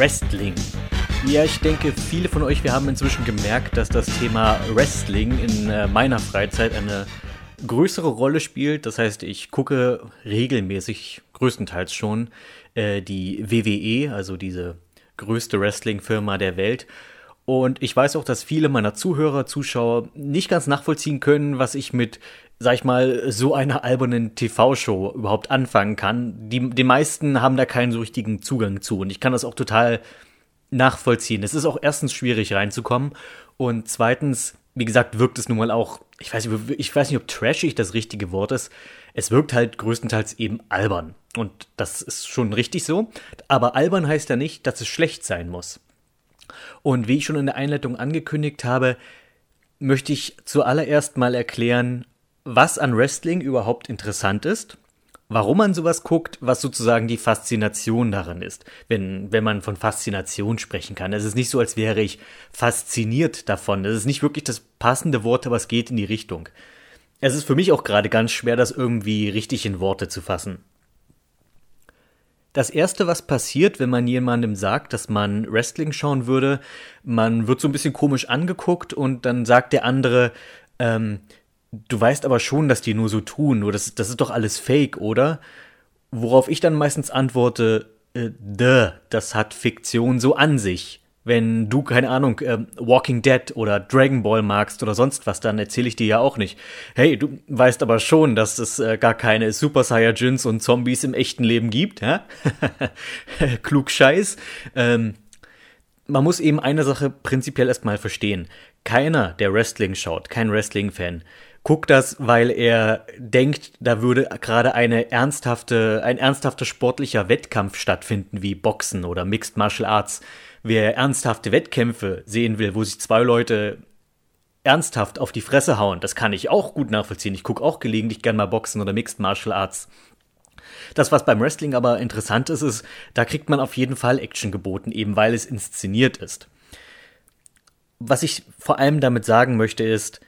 Wrestling. Ja, ich denke, viele von euch, wir haben inzwischen gemerkt, dass das Thema Wrestling in äh, meiner Freizeit eine größere Rolle spielt. Das heißt, ich gucke regelmäßig, größtenteils schon, äh, die WWE, also diese größte Wrestling-Firma der Welt. Und ich weiß auch, dass viele meiner Zuhörer, Zuschauer nicht ganz nachvollziehen können, was ich mit, sag ich mal, so einer albernen TV-Show überhaupt anfangen kann. Die, die meisten haben da keinen so richtigen Zugang zu. Und ich kann das auch total nachvollziehen. Es ist auch erstens schwierig reinzukommen. Und zweitens, wie gesagt, wirkt es nun mal auch, ich weiß, ich weiß nicht, ob trashig das richtige Wort ist. Es wirkt halt größtenteils eben albern. Und das ist schon richtig so. Aber albern heißt ja nicht, dass es schlecht sein muss. Und wie ich schon in der Einleitung angekündigt habe, möchte ich zuallererst mal erklären, was an Wrestling überhaupt interessant ist, warum man sowas guckt, was sozusagen die Faszination daran ist, wenn, wenn man von Faszination sprechen kann. Es ist nicht so, als wäre ich fasziniert davon. Es ist nicht wirklich das passende Wort, aber es geht in die Richtung. Es ist für mich auch gerade ganz schwer, das irgendwie richtig in Worte zu fassen. Das erste, was passiert, wenn man jemandem sagt, dass man Wrestling schauen würde, man wird so ein bisschen komisch angeguckt und dann sagt der andere, ähm, du weißt aber schon, dass die nur so tun, nur das, das ist doch alles Fake, oder? Worauf ich dann meistens antworte, äh, duh, das hat Fiktion so an sich. Wenn du, keine Ahnung, äh, Walking Dead oder Dragon Ball magst oder sonst was, dann erzähle ich dir ja auch nicht. Hey, du weißt aber schon, dass es äh, gar keine Super Saiyajins und Zombies im echten Leben gibt, hä? Klug Scheiß. Ähm, man muss eben eine Sache prinzipiell erstmal verstehen. Keiner, der Wrestling schaut, kein Wrestling-Fan, guckt das, weil er denkt, da würde gerade eine ernsthafte, ein ernsthafter sportlicher Wettkampf stattfinden, wie Boxen oder Mixed Martial Arts wer ernsthafte Wettkämpfe sehen will, wo sich zwei Leute ernsthaft auf die Fresse hauen, das kann ich auch gut nachvollziehen. Ich gucke auch gelegentlich gern mal Boxen oder Mixed Martial Arts. Das, was beim Wrestling aber interessant ist, ist, da kriegt man auf jeden Fall Action geboten, eben weil es inszeniert ist. Was ich vor allem damit sagen möchte, ist,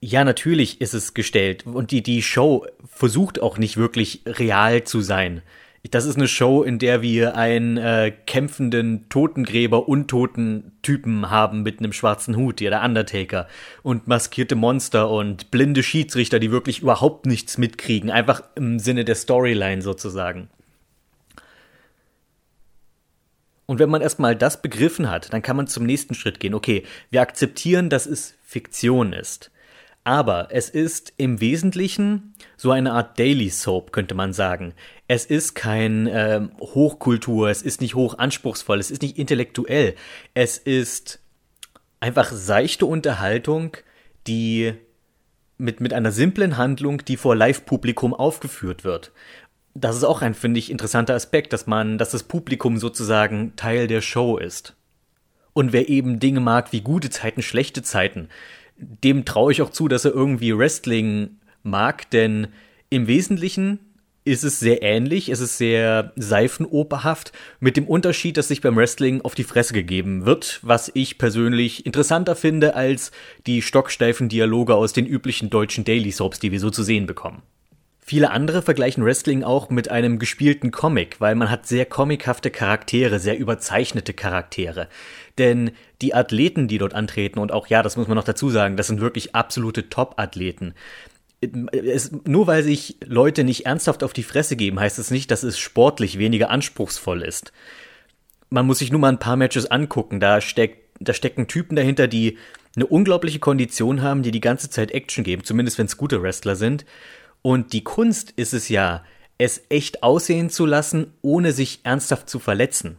ja, natürlich ist es gestellt und die, die Show versucht auch nicht wirklich real zu sein. Das ist eine Show, in der wir einen äh, kämpfenden Totengräber, untoten Typen haben mit einem schwarzen Hut, ja, der Undertaker. Und maskierte Monster und blinde Schiedsrichter, die wirklich überhaupt nichts mitkriegen. Einfach im Sinne der Storyline sozusagen. Und wenn man erstmal das begriffen hat, dann kann man zum nächsten Schritt gehen. Okay, wir akzeptieren, dass es Fiktion ist. Aber es ist im Wesentlichen so eine Art Daily Soap, könnte man sagen. Es ist kein äh, Hochkultur, es ist nicht hoch anspruchsvoll, es ist nicht intellektuell. Es ist einfach seichte Unterhaltung, die mit, mit einer simplen Handlung, die vor Live-Publikum aufgeführt wird. Das ist auch ein, finde ich, interessanter Aspekt, dass man, dass das Publikum sozusagen Teil der Show ist. Und wer eben Dinge mag wie gute Zeiten, schlechte Zeiten, dem traue ich auch zu, dass er irgendwie Wrestling mag, denn im Wesentlichen ist es sehr ähnlich, es ist sehr seifenoperhaft, mit dem Unterschied, dass sich beim Wrestling auf die Fresse gegeben wird, was ich persönlich interessanter finde als die stocksteifen Dialoge aus den üblichen deutschen Daily Soaps, die wir so zu sehen bekommen. Viele andere vergleichen Wrestling auch mit einem gespielten Comic, weil man hat sehr comichafte Charaktere, sehr überzeichnete Charaktere. Denn die Athleten, die dort antreten, und auch ja, das muss man noch dazu sagen, das sind wirklich absolute Top-Athleten. nur weil sich Leute nicht ernsthaft auf die Fresse geben, heißt es das nicht, dass es sportlich weniger anspruchsvoll ist. Man muss sich nur mal ein paar Matches angucken. Da, steckt, da stecken Typen dahinter, die eine unglaubliche Kondition haben, die die ganze Zeit Action geben, zumindest wenn es gute Wrestler sind. Und die Kunst ist es ja, es echt aussehen zu lassen, ohne sich ernsthaft zu verletzen.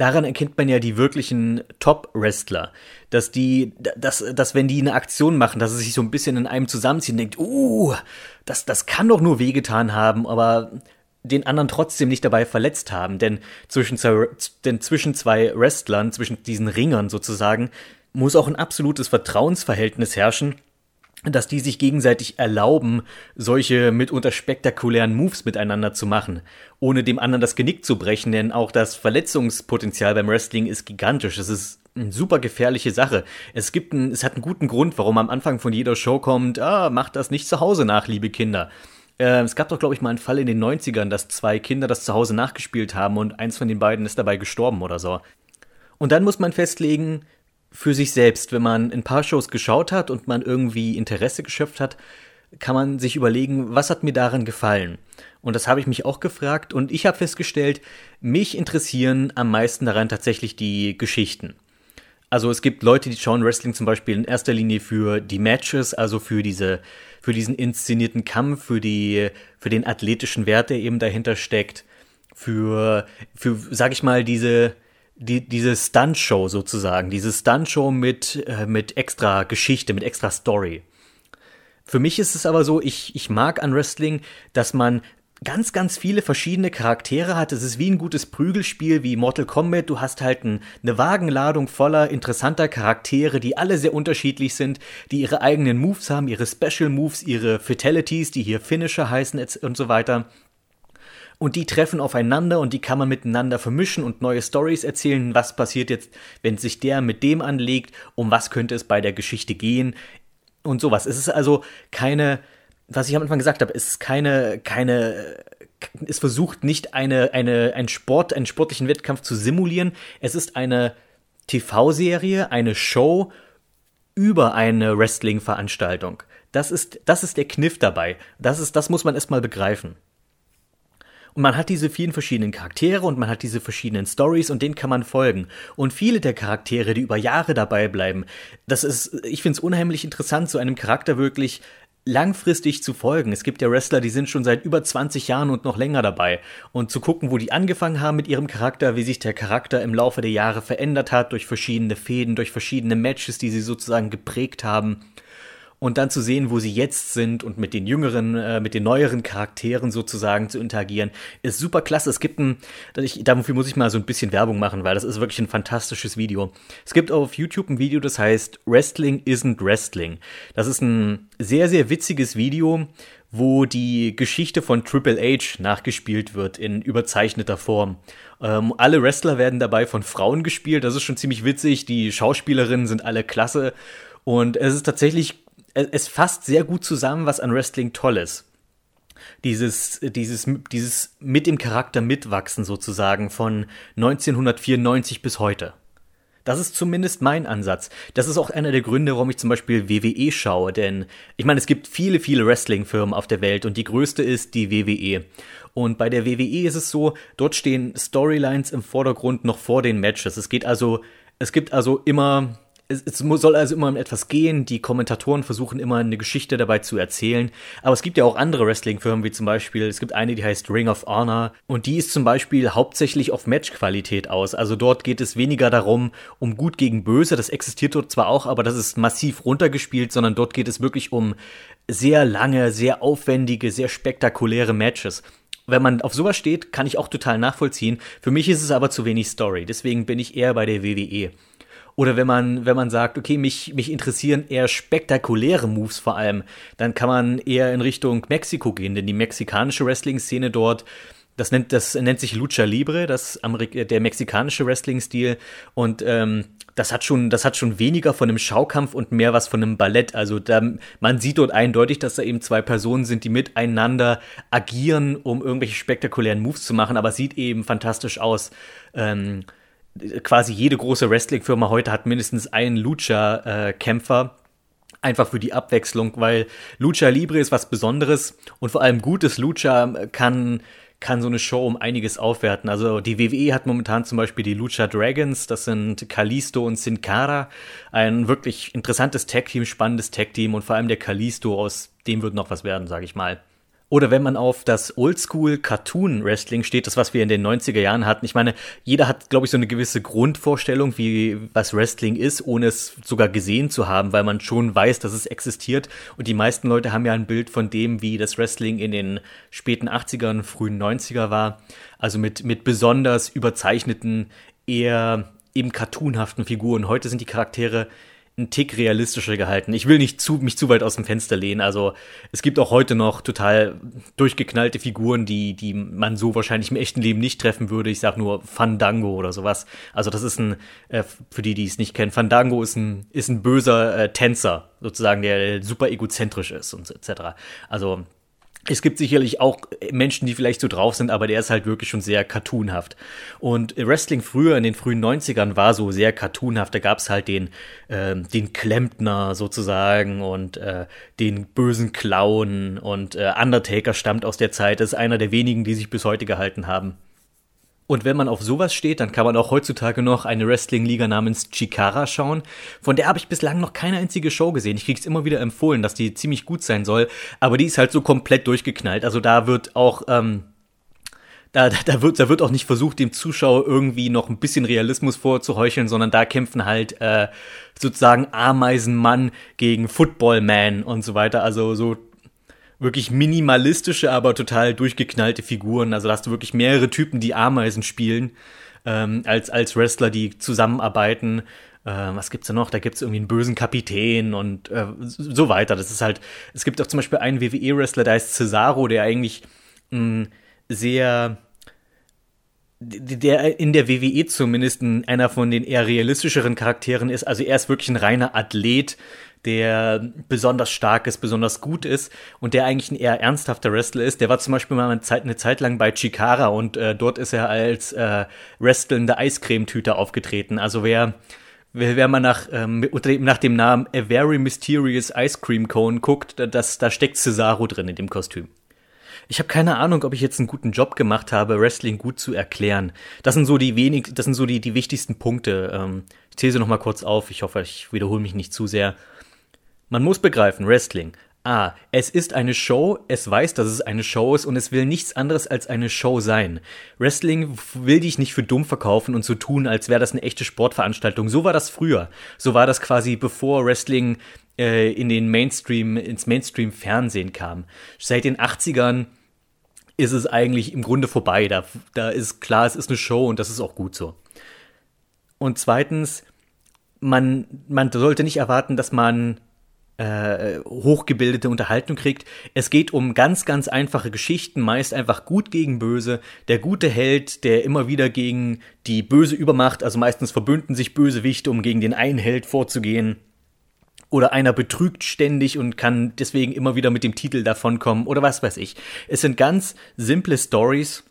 Daran erkennt man ja die wirklichen Top-Wrestler, dass die, dass, dass wenn die eine Aktion machen, dass sie sich so ein bisschen in einem zusammenziehen, denkt, uh, das, das kann doch nur wehgetan haben, aber den anderen trotzdem nicht dabei verletzt haben, denn zwischen denn zwischen zwei Wrestlern, zwischen diesen Ringern sozusagen, muss auch ein absolutes Vertrauensverhältnis herrschen, dass die sich gegenseitig erlauben, solche mitunter spektakulären Moves miteinander zu machen, ohne dem anderen das Genick zu brechen, denn auch das Verletzungspotenzial beim Wrestling ist gigantisch. Es ist eine super gefährliche Sache. Es gibt einen, es hat einen guten Grund, warum am Anfang von jeder Show kommt, ah, macht das nicht zu Hause nach, liebe Kinder. Äh, es gab doch, glaube ich, mal einen Fall in den 90ern, dass zwei Kinder das zu Hause nachgespielt haben und eins von den beiden ist dabei gestorben oder so. Und dann muss man festlegen, für sich selbst, wenn man ein paar Shows geschaut hat und man irgendwie Interesse geschöpft hat, kann man sich überlegen, was hat mir daran gefallen? Und das habe ich mich auch gefragt und ich habe festgestellt, mich interessieren am meisten daran tatsächlich die Geschichten. Also es gibt Leute, die schauen Wrestling zum Beispiel in erster Linie für die Matches, also für diese, für diesen inszenierten Kampf, für die, für den athletischen Wert, der eben dahinter steckt, für, für, sag ich mal, diese, die, diese Stunt-Show sozusagen, diese Stunt-Show mit, äh, mit extra Geschichte, mit extra Story. Für mich ist es aber so, ich, ich mag an Wrestling, dass man ganz, ganz viele verschiedene Charaktere hat. Es ist wie ein gutes Prügelspiel, wie Mortal Kombat. Du hast halt ein, eine Wagenladung voller interessanter Charaktere, die alle sehr unterschiedlich sind, die ihre eigenen Moves haben, ihre Special Moves, ihre Fatalities, die hier Finisher heißen und so weiter. Und die treffen aufeinander und die kann man miteinander vermischen und neue Stories erzählen. Was passiert jetzt, wenn sich der mit dem anlegt? Um was könnte es bei der Geschichte gehen? Und sowas. Es ist also keine was ich am Anfang gesagt habe, ist keine, keine, es versucht nicht eine, eine, ein Sport, einen sportlichen Wettkampf zu simulieren. Es ist eine TV-Serie, eine Show über eine Wrestling-Veranstaltung. Das ist, das ist der Kniff dabei. Das ist, das muss man erstmal begreifen. Und man hat diese vielen verschiedenen Charaktere und man hat diese verschiedenen Stories und denen kann man folgen. Und viele der Charaktere, die über Jahre dabei bleiben, das ist, ich finde es unheimlich interessant, so einem Charakter wirklich langfristig zu folgen. Es gibt ja Wrestler, die sind schon seit über 20 Jahren und noch länger dabei. Und zu gucken, wo die angefangen haben mit ihrem Charakter, wie sich der Charakter im Laufe der Jahre verändert hat, durch verschiedene Fäden, durch verschiedene Matches, die sie sozusagen geprägt haben und dann zu sehen, wo sie jetzt sind und mit den jüngeren, äh, mit den neueren Charakteren sozusagen zu interagieren, ist super klasse. Es gibt ein, ich, dafür muss ich mal so ein bisschen Werbung machen, weil das ist wirklich ein fantastisches Video. Es gibt auf YouTube ein Video, das heißt Wrestling isn't Wrestling. Das ist ein sehr, sehr witziges Video, wo die Geschichte von Triple H nachgespielt wird in überzeichneter Form. Ähm, alle Wrestler werden dabei von Frauen gespielt, das ist schon ziemlich witzig. Die Schauspielerinnen sind alle klasse. Und es ist tatsächlich es fasst sehr gut zusammen, was an Wrestling toll ist. Dieses, dieses, dieses mit dem Charakter mitwachsen sozusagen von 1994 bis heute. Das ist zumindest mein Ansatz. Das ist auch einer der Gründe, warum ich zum Beispiel WWE schaue, denn ich meine, es gibt viele, viele Wrestling-Firmen auf der Welt und die größte ist die WWE. Und bei der WWE ist es so, dort stehen Storylines im Vordergrund noch vor den Matches. Es geht also, es gibt also immer es, es soll also immer um etwas gehen. Die Kommentatoren versuchen immer eine Geschichte dabei zu erzählen. Aber es gibt ja auch andere Wrestling-Firmen, wie zum Beispiel, es gibt eine, die heißt Ring of Honor. Und die ist zum Beispiel hauptsächlich auf Matchqualität aus. Also dort geht es weniger darum, um gut gegen böse. Das existiert dort zwar auch, aber das ist massiv runtergespielt, sondern dort geht es wirklich um sehr lange, sehr aufwendige, sehr spektakuläre Matches wenn man auf sowas steht, kann ich auch total nachvollziehen. Für mich ist es aber zu wenig Story. Deswegen bin ich eher bei der WWE. Oder wenn man, wenn man sagt, okay, mich, mich interessieren eher spektakuläre Moves vor allem, dann kann man eher in Richtung Mexiko gehen, denn die mexikanische Wrestling-Szene dort, das nennt, das nennt sich Lucha Libre, das Amerik der mexikanische Wrestling-Stil. Und ähm, das hat schon, das hat schon weniger von einem Schaukampf und mehr was von einem Ballett. Also da, man sieht dort eindeutig, dass da eben zwei Personen sind, die miteinander agieren, um irgendwelche spektakulären Moves zu machen, aber es sieht eben fantastisch aus. Ähm, quasi jede große Wrestling-Firma heute hat mindestens einen Lucha-Kämpfer. Einfach für die Abwechslung, weil Lucha Libre ist was Besonderes und vor allem gutes Lucha kann, kann so eine Show um einiges aufwerten. Also die WWE hat momentan zum Beispiel die Lucha Dragons, das sind Kalisto und Sin Cara. Ein wirklich interessantes Tag-Team, spannendes Tag-Team und vor allem der Kalisto, aus dem wird noch was werden, sage ich mal. Oder wenn man auf das Oldschool Cartoon Wrestling steht, das was wir in den 90er Jahren hatten. Ich meine, jeder hat, glaube ich, so eine gewisse Grundvorstellung, wie was Wrestling ist, ohne es sogar gesehen zu haben, weil man schon weiß, dass es existiert. Und die meisten Leute haben ja ein Bild von dem, wie das Wrestling in den späten 80ern, frühen 90er war. Also mit, mit besonders überzeichneten, eher eben cartoonhaften Figuren. Heute sind die Charaktere ein Tick realistischer gehalten. Ich will nicht zu, mich zu weit aus dem Fenster lehnen. Also es gibt auch heute noch total durchgeknallte Figuren, die, die man so wahrscheinlich im echten Leben nicht treffen würde. Ich sag nur Fandango oder sowas. Also das ist ein, äh, für die, die es nicht kennen, Fandango ist ein, ist ein böser äh, Tänzer, sozusagen, der super egozentrisch ist und etc. Also es gibt sicherlich auch Menschen, die vielleicht so drauf sind, aber der ist halt wirklich schon sehr cartoonhaft. Und Wrestling früher in den frühen 90ern war so sehr cartoonhaft. Da gab es halt den, äh, den Klempner sozusagen und äh, den bösen Clown und äh, Undertaker stammt aus der Zeit. Das ist einer der wenigen, die sich bis heute gehalten haben. Und wenn man auf sowas steht, dann kann man auch heutzutage noch eine Wrestling-Liga namens Chikara schauen. Von der habe ich bislang noch keine einzige Show gesehen. Ich krieg's immer wieder empfohlen, dass die ziemlich gut sein soll. Aber die ist halt so komplett durchgeknallt. Also da wird auch, ähm, da, da, wird, da wird auch nicht versucht, dem Zuschauer irgendwie noch ein bisschen Realismus vorzuheucheln, sondern da kämpfen halt äh, sozusagen Ameisenmann gegen Footballman und so weiter. Also so wirklich minimalistische, aber total durchgeknallte Figuren. Also da hast du wirklich mehrere Typen, die Ameisen spielen, ähm, als, als Wrestler, die zusammenarbeiten. Äh, was gibt's da noch? Da gibt's irgendwie einen bösen Kapitän und äh, so weiter. Das ist halt, es gibt auch zum Beispiel einen WWE-Wrestler, der heißt Cesaro, der eigentlich mh, sehr der in der WWE zumindest einer von den eher realistischeren Charakteren ist. Also er ist wirklich ein reiner Athlet, der besonders stark ist, besonders gut ist und der eigentlich ein eher ernsthafter Wrestler ist. Der war zum Beispiel mal eine Zeit, eine Zeit lang bei Chikara und äh, dort ist er als äh, wrestelnde Eiscremetüte aufgetreten. Also wer wer, wer mal nach, ähm, nach dem Namen A Very Mysterious Ice Cream Cone guckt, das, da steckt Cesaro drin in dem Kostüm. Ich habe keine Ahnung, ob ich jetzt einen guten Job gemacht habe, Wrestling gut zu erklären. Das sind so die wenig, das sind so die, die wichtigsten Punkte. Ähm, ich zähle sie noch mal kurz auf. Ich hoffe, ich wiederhole mich nicht zu sehr. Man muss begreifen, Wrestling. A. Es ist eine Show, es weiß, dass es eine Show ist und es will nichts anderes als eine Show sein. Wrestling will dich nicht für dumm verkaufen und so tun, als wäre das eine echte Sportveranstaltung. So war das früher. So war das quasi bevor Wrestling äh, in den Mainstream, ins Mainstream-Fernsehen kam. Seit den 80ern ist es eigentlich im Grunde vorbei. Da, da ist klar, es ist eine Show und das ist auch gut so. Und zweitens, man, man sollte nicht erwarten, dass man äh, hochgebildete Unterhaltung kriegt. Es geht um ganz, ganz einfache Geschichten, meist einfach gut gegen böse. Der gute Held, der immer wieder gegen die böse Übermacht, also meistens verbünden sich Bösewichte, um gegen den einen Held vorzugehen. Oder einer betrügt ständig und kann deswegen immer wieder mit dem Titel davonkommen oder was weiß ich. Es sind ganz simple Stories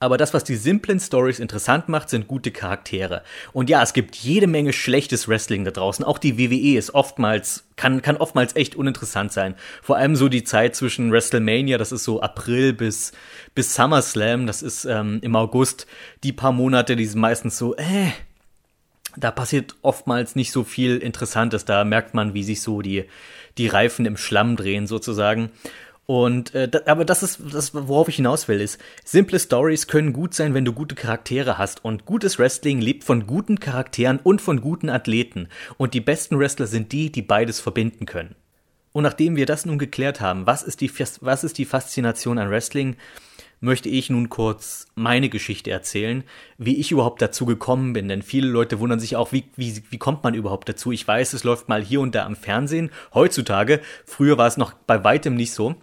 aber das, was die simplen Stories interessant macht, sind gute Charaktere. Und ja, es gibt jede Menge schlechtes Wrestling da draußen. Auch die WWE ist oftmals, kann, kann oftmals echt uninteressant sein. Vor allem so die Zeit zwischen WrestleMania, das ist so April bis, bis SummerSlam, das ist ähm, im August. Die paar Monate, die sind meistens so, äh, da passiert oftmals nicht so viel Interessantes. Da merkt man, wie sich so die, die Reifen im Schlamm drehen sozusagen. Und äh, da, aber das ist das, worauf ich hinaus will, ist, simple Stories können gut sein, wenn du gute Charaktere hast. Und gutes Wrestling lebt von guten Charakteren und von guten Athleten. Und die besten Wrestler sind die, die beides verbinden können. Und nachdem wir das nun geklärt haben, was ist die, was ist die Faszination an Wrestling, möchte ich nun kurz meine Geschichte erzählen, wie ich überhaupt dazu gekommen bin. Denn viele Leute wundern sich auch, wie, wie, wie kommt man überhaupt dazu? Ich weiß, es läuft mal hier und da am Fernsehen. Heutzutage, früher war es noch bei weitem nicht so.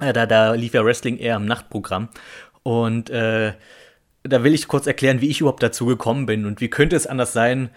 Äh, da, da lief ja Wrestling eher im Nachtprogramm. Und äh, da will ich kurz erklären, wie ich überhaupt dazu gekommen bin. Und wie könnte es anders sein?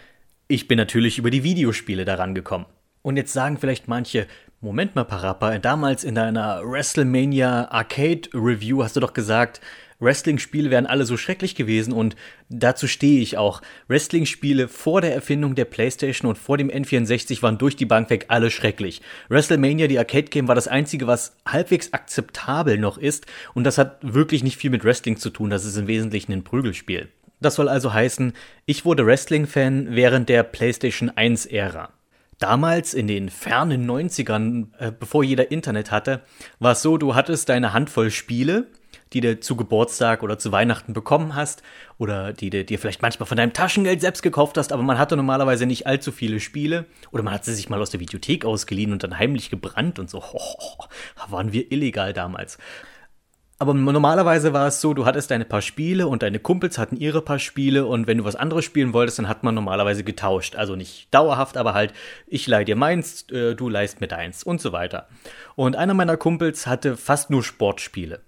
Ich bin natürlich über die Videospiele daran gekommen. Und jetzt sagen vielleicht manche, Moment mal, Parappa, damals in deiner WrestleMania Arcade Review hast du doch gesagt, Wrestling-Spiele wären alle so schrecklich gewesen und dazu stehe ich auch. Wrestling-Spiele vor der Erfindung der PlayStation und vor dem N64 waren durch die Bank weg alle schrecklich. WrestleMania, die Arcade-Game, war das einzige, was halbwegs akzeptabel noch ist und das hat wirklich nicht viel mit Wrestling zu tun, das ist im Wesentlichen ein Prügelspiel. Das soll also heißen, ich wurde Wrestling-Fan während der PlayStation 1-Ära. Damals in den fernen 90ern, äh, bevor jeder Internet hatte, war es so, du hattest deine Handvoll Spiele, die du zu Geburtstag oder zu Weihnachten bekommen hast oder die du dir vielleicht manchmal von deinem Taschengeld selbst gekauft hast, aber man hatte normalerweise nicht allzu viele Spiele oder man hat sie sich mal aus der Videothek ausgeliehen und dann heimlich gebrannt und so. Ho, waren wir illegal damals. Aber normalerweise war es so, du hattest deine paar Spiele und deine Kumpels hatten ihre paar Spiele und wenn du was anderes spielen wolltest, dann hat man normalerweise getauscht. Also nicht dauerhaft, aber halt, ich leih dir meins, äh, du leihst mir deins und so weiter. Und einer meiner Kumpels hatte fast nur Sportspiele.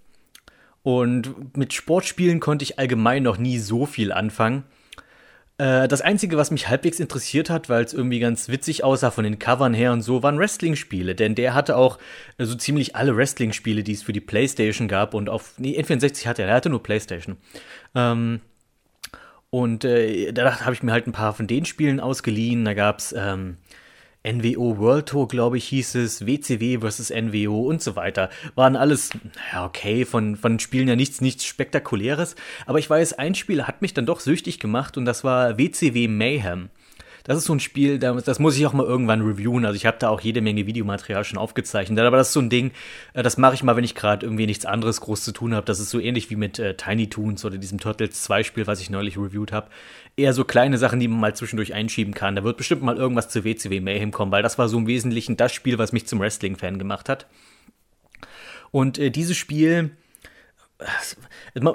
Und mit Sportspielen konnte ich allgemein noch nie so viel anfangen. Äh, das Einzige, was mich halbwegs interessiert hat, weil es irgendwie ganz witzig aussah von den Covern her und so, waren Wrestling-Spiele. Denn der hatte auch äh, so ziemlich alle Wrestling-Spiele, die es für die Playstation gab. Und auf, nee, N64 hatte er, er hatte nur Playstation. Ähm, und äh, da habe ich mir halt ein paar von den Spielen ausgeliehen. Da gab's ähm, NWO World Tour, glaube ich, hieß es, WCW versus NWO und so weiter. Waren alles, ja, okay, von, von Spielen ja nichts, nichts Spektakuläres. Aber ich weiß, ein Spiel hat mich dann doch süchtig gemacht und das war WCW Mayhem das ist so ein Spiel, das muss ich auch mal irgendwann reviewen. Also ich habe da auch jede Menge Videomaterial schon aufgezeichnet. Aber das ist so ein Ding, äh, das mache ich mal, wenn ich gerade irgendwie nichts anderes groß zu tun habe. Das ist so ähnlich wie mit äh, Tiny Toons oder diesem Turtles 2 Spiel, was ich neulich reviewed habe. Eher so kleine Sachen, die man mal zwischendurch einschieben kann. Da wird bestimmt mal irgendwas zu WCW Mayhem kommen, weil das war so im Wesentlichen das Spiel, was mich zum Wrestling-Fan gemacht hat. Und äh, dieses Spiel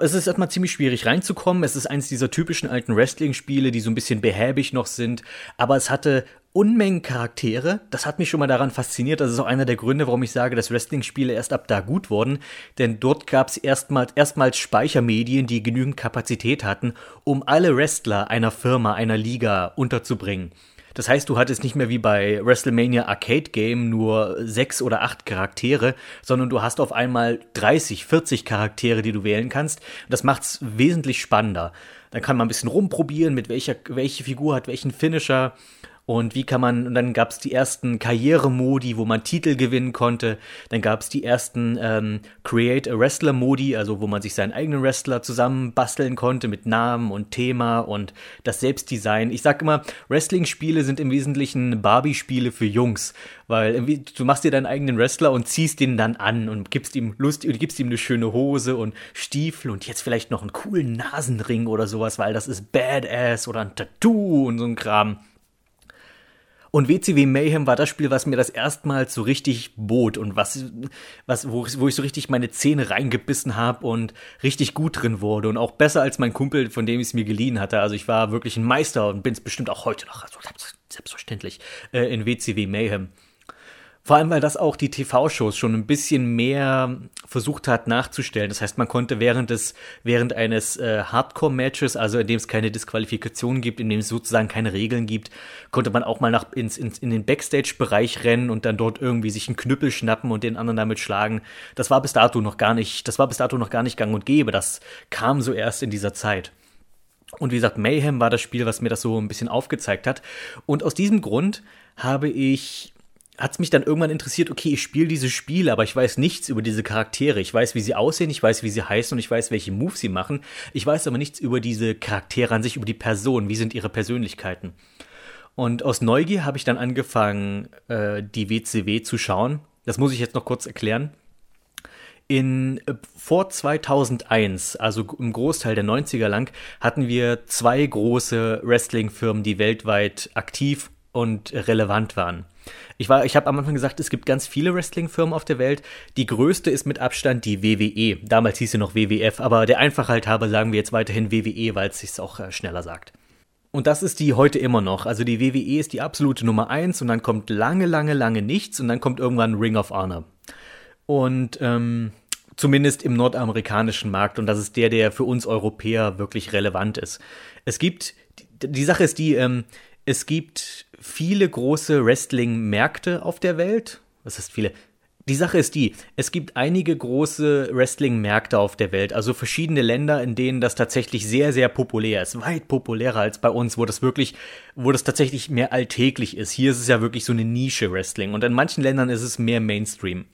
es ist erstmal ziemlich schwierig reinzukommen. Es ist eins dieser typischen alten Wrestling-Spiele, die so ein bisschen behäbig noch sind. Aber es hatte Unmengen Charaktere. Das hat mich schon mal daran fasziniert. Das ist auch einer der Gründe, warum ich sage, dass Wrestling-Spiele erst ab da gut wurden. Denn dort gab es erstmals, erstmals Speichermedien, die genügend Kapazität hatten, um alle Wrestler einer Firma, einer Liga unterzubringen. Das heißt, du hattest nicht mehr wie bei WrestleMania Arcade Game nur sechs oder acht Charaktere, sondern du hast auf einmal 30, 40 Charaktere, die du wählen kannst. Das macht's wesentlich spannender. Dann kann man ein bisschen rumprobieren, mit welcher, welche Figur hat welchen Finisher und wie kann man, und dann gab es die ersten Karrieremodi, wo man Titel gewinnen konnte. Dann gab es die ersten ähm, Create a Wrestler Modi, also wo man sich seinen eigenen Wrestler zusammenbasteln konnte mit Namen und Thema und das Selbstdesign. Ich sag immer, Wrestling-Spiele sind im Wesentlichen Barbie-Spiele für Jungs, weil du machst dir deinen eigenen Wrestler und ziehst den dann an und gibst ihm Lust, gibst ihm eine schöne Hose und Stiefel und jetzt vielleicht noch einen coolen Nasenring oder sowas, weil das ist Badass oder ein Tattoo und so ein Kram. Und WCW Mayhem war das Spiel, was mir das erstmals so richtig bot und was, was wo, wo ich so richtig meine Zähne reingebissen habe und richtig gut drin wurde und auch besser als mein Kumpel, von dem ich es mir geliehen hatte. Also ich war wirklich ein Meister und bin es bestimmt auch heute noch, also selbstverständlich, äh, in WCW Mayhem. Vor allem, weil das auch die TV-Shows schon ein bisschen mehr versucht hat nachzustellen. Das heißt, man konnte während des, während eines äh, Hardcore-Matches, also in dem es keine Disqualifikation gibt, in dem es sozusagen keine Regeln gibt, konnte man auch mal nach, ins, ins, in den Backstage-Bereich rennen und dann dort irgendwie sich einen Knüppel schnappen und den anderen damit schlagen. Das war bis dato noch gar nicht, das war bis dato noch gar nicht gang und gäbe. Das kam so erst in dieser Zeit. Und wie gesagt, Mayhem war das Spiel, was mir das so ein bisschen aufgezeigt hat. Und aus diesem Grund habe ich hat es mich dann irgendwann interessiert, okay, ich spiele dieses Spiel, aber ich weiß nichts über diese Charaktere. Ich weiß, wie sie aussehen, ich weiß, wie sie heißen und ich weiß, welche Moves sie machen. Ich weiß aber nichts über diese Charaktere an sich, über die Person. Wie sind ihre Persönlichkeiten? Und aus Neugier habe ich dann angefangen, äh, die WCW zu schauen. Das muss ich jetzt noch kurz erklären. In, äh, vor 2001, also im Großteil der 90er lang, hatten wir zwei große Wrestling-Firmen, die weltweit aktiv und relevant waren. Ich, ich habe am Anfang gesagt, es gibt ganz viele Wrestling-Firmen auf der Welt. Die größte ist mit Abstand die WWE. Damals hieß sie noch WWF, aber der Einfachheit halber sagen wir jetzt weiterhin WWE, weil es sich auch äh, schneller sagt. Und das ist die heute immer noch. Also die WWE ist die absolute Nummer eins und dann kommt lange, lange, lange nichts und dann kommt irgendwann Ring of Honor. Und ähm, zumindest im nordamerikanischen Markt und das ist der, der für uns Europäer wirklich relevant ist. Es gibt, die Sache ist die, ähm, es gibt viele große Wrestling-Märkte auf der Welt. Was heißt viele? Die Sache ist die, es gibt einige große Wrestling-Märkte auf der Welt, also verschiedene Länder, in denen das tatsächlich sehr, sehr populär ist. Weit populärer als bei uns, wo das wirklich, wo das tatsächlich mehr alltäglich ist. Hier ist es ja wirklich so eine Nische Wrestling und in manchen Ländern ist es mehr Mainstream.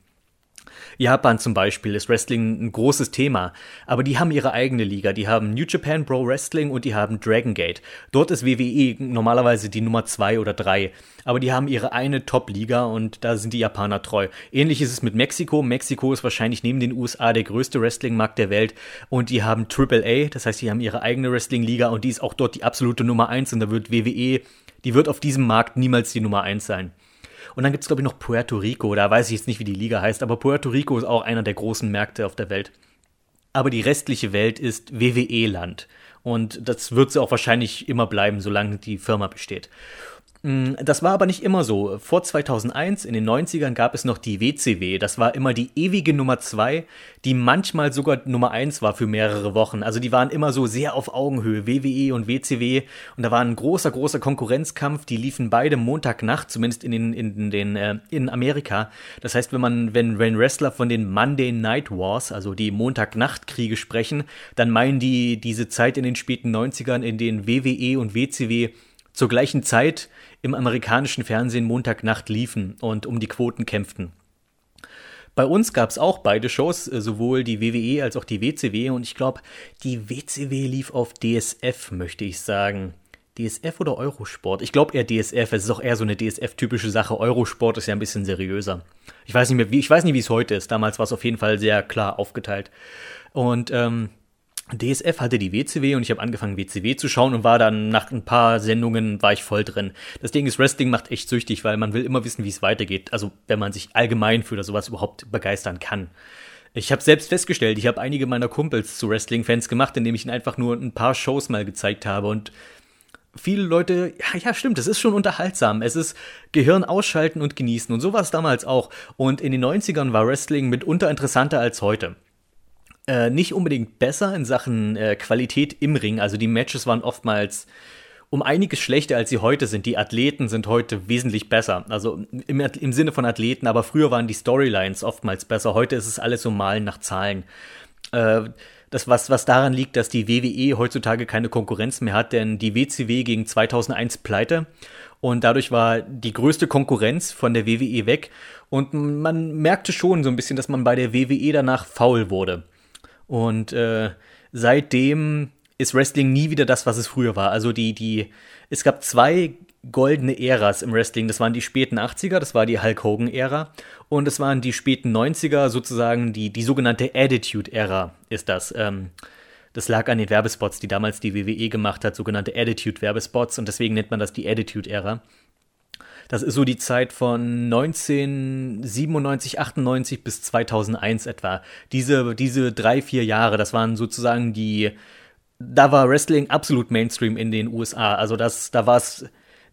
Japan zum Beispiel ist Wrestling ein großes Thema, aber die haben ihre eigene Liga. Die haben New Japan Pro Wrestling und die haben Dragon Gate. Dort ist WWE normalerweise die Nummer zwei oder drei, aber die haben ihre eine Top-Liga und da sind die Japaner treu. Ähnlich ist es mit Mexiko. Mexiko ist wahrscheinlich neben den USA der größte Wrestling-Markt der Welt und die haben AAA, das heißt, die haben ihre eigene Wrestling-Liga und die ist auch dort die absolute Nummer eins und da wird WWE, die wird auf diesem Markt niemals die Nummer eins sein. Und dann gibt es, glaube ich, noch Puerto Rico. Da weiß ich jetzt nicht, wie die Liga heißt, aber Puerto Rico ist auch einer der großen Märkte auf der Welt. Aber die restliche Welt ist WWE-Land. Und das wird sie auch wahrscheinlich immer bleiben, solange die Firma besteht. Mm, das war aber nicht immer so. Vor 2001, in den 90ern, gab es noch die WCW. Das war immer die ewige Nummer 2, die manchmal sogar Nummer 1 war für mehrere Wochen. Also die waren immer so sehr auf Augenhöhe, WWE und WCW. Und da war ein großer, großer Konkurrenzkampf. Die liefen beide Montagnacht, zumindest in den, in den, äh, in Amerika. Das heißt, wenn man, wenn, wenn Wrestler von den Monday Night Wars, also die Montagnacht-Kriege sprechen, dann meinen die diese Zeit in den späten 90ern, in denen WWE und WCW zur gleichen Zeit im amerikanischen Fernsehen Montagnacht liefen und um die Quoten kämpften. Bei uns gab es auch beide Shows, äh, sowohl die WWE als auch die WCW und ich glaube, die WCW lief auf DSF, möchte ich sagen. DSF oder Eurosport? Ich glaube eher DSF, es ist auch eher so eine DSF-typische Sache. Eurosport ist ja ein bisschen seriöser. Ich weiß nicht mehr, wie, ich weiß nicht, wie es heute ist. Damals war es auf jeden Fall sehr klar aufgeteilt. Und ähm, DSF hatte die WCW und ich habe angefangen WCW zu schauen und war dann nach ein paar Sendungen war ich voll drin. Das Ding ist, Wrestling macht echt süchtig, weil man will immer wissen, wie es weitergeht. Also wenn man sich allgemein für sowas überhaupt begeistern kann. Ich habe selbst festgestellt, ich habe einige meiner Kumpels zu Wrestling-Fans gemacht, indem ich ihnen einfach nur ein paar Shows mal gezeigt habe und viele Leute, ja, ja, stimmt, es ist schon unterhaltsam. Es ist Gehirn ausschalten und genießen. Und so war es damals auch. Und in den 90ern war Wrestling mitunter interessanter als heute. Äh, nicht unbedingt besser in Sachen äh, Qualität im Ring. Also die Matches waren oftmals um einiges schlechter, als sie heute sind. Die Athleten sind heute wesentlich besser. Also im, im Sinne von Athleten, aber früher waren die Storylines oftmals besser. Heute ist es alles so malen nach Zahlen. Äh, das, was, was daran liegt, dass die WWE heutzutage keine Konkurrenz mehr hat, denn die WCW gegen 2001 pleite und dadurch war die größte Konkurrenz von der WWE weg und man merkte schon so ein bisschen, dass man bei der WWE danach faul wurde. Und äh, seitdem ist Wrestling nie wieder das, was es früher war. Also die, die, es gab zwei goldene Äras im Wrestling. Das waren die späten 80er, das war die Hulk Hogan-Ära. Und es waren die späten 90er, sozusagen die, die sogenannte Attitude-Ära ist das. Ähm, das lag an den Werbespots, die damals die WWE gemacht hat, sogenannte Attitude-Werbespots. Und deswegen nennt man das die Attitude-Ära. Das ist so die Zeit von 1997, 98 bis 2001 etwa. Diese, diese drei, vier Jahre, das waren sozusagen die, da war Wrestling absolut Mainstream in den USA. Also das, da war es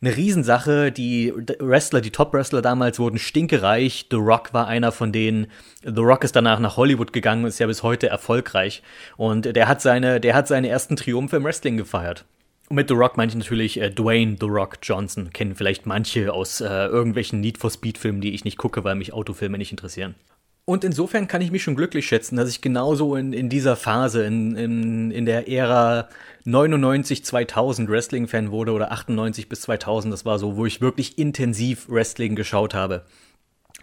eine Riesensache. Die Wrestler, die Top-Wrestler damals wurden stinkereich. The Rock war einer von denen. The Rock ist danach nach Hollywood gegangen und ist ja bis heute erfolgreich. Und der hat seine, der hat seine ersten Triumphe im Wrestling gefeiert. Und mit The Rock meine ich natürlich äh, Dwayne The Rock Johnson. Kennen vielleicht manche aus äh, irgendwelchen Need for Speed Filmen, die ich nicht gucke, weil mich Autofilme nicht interessieren. Und insofern kann ich mich schon glücklich schätzen, dass ich genauso in, in dieser Phase, in, in, in der Ära 99, 2000 Wrestling-Fan wurde oder 98 bis 2000, das war so, wo ich wirklich intensiv Wrestling geschaut habe.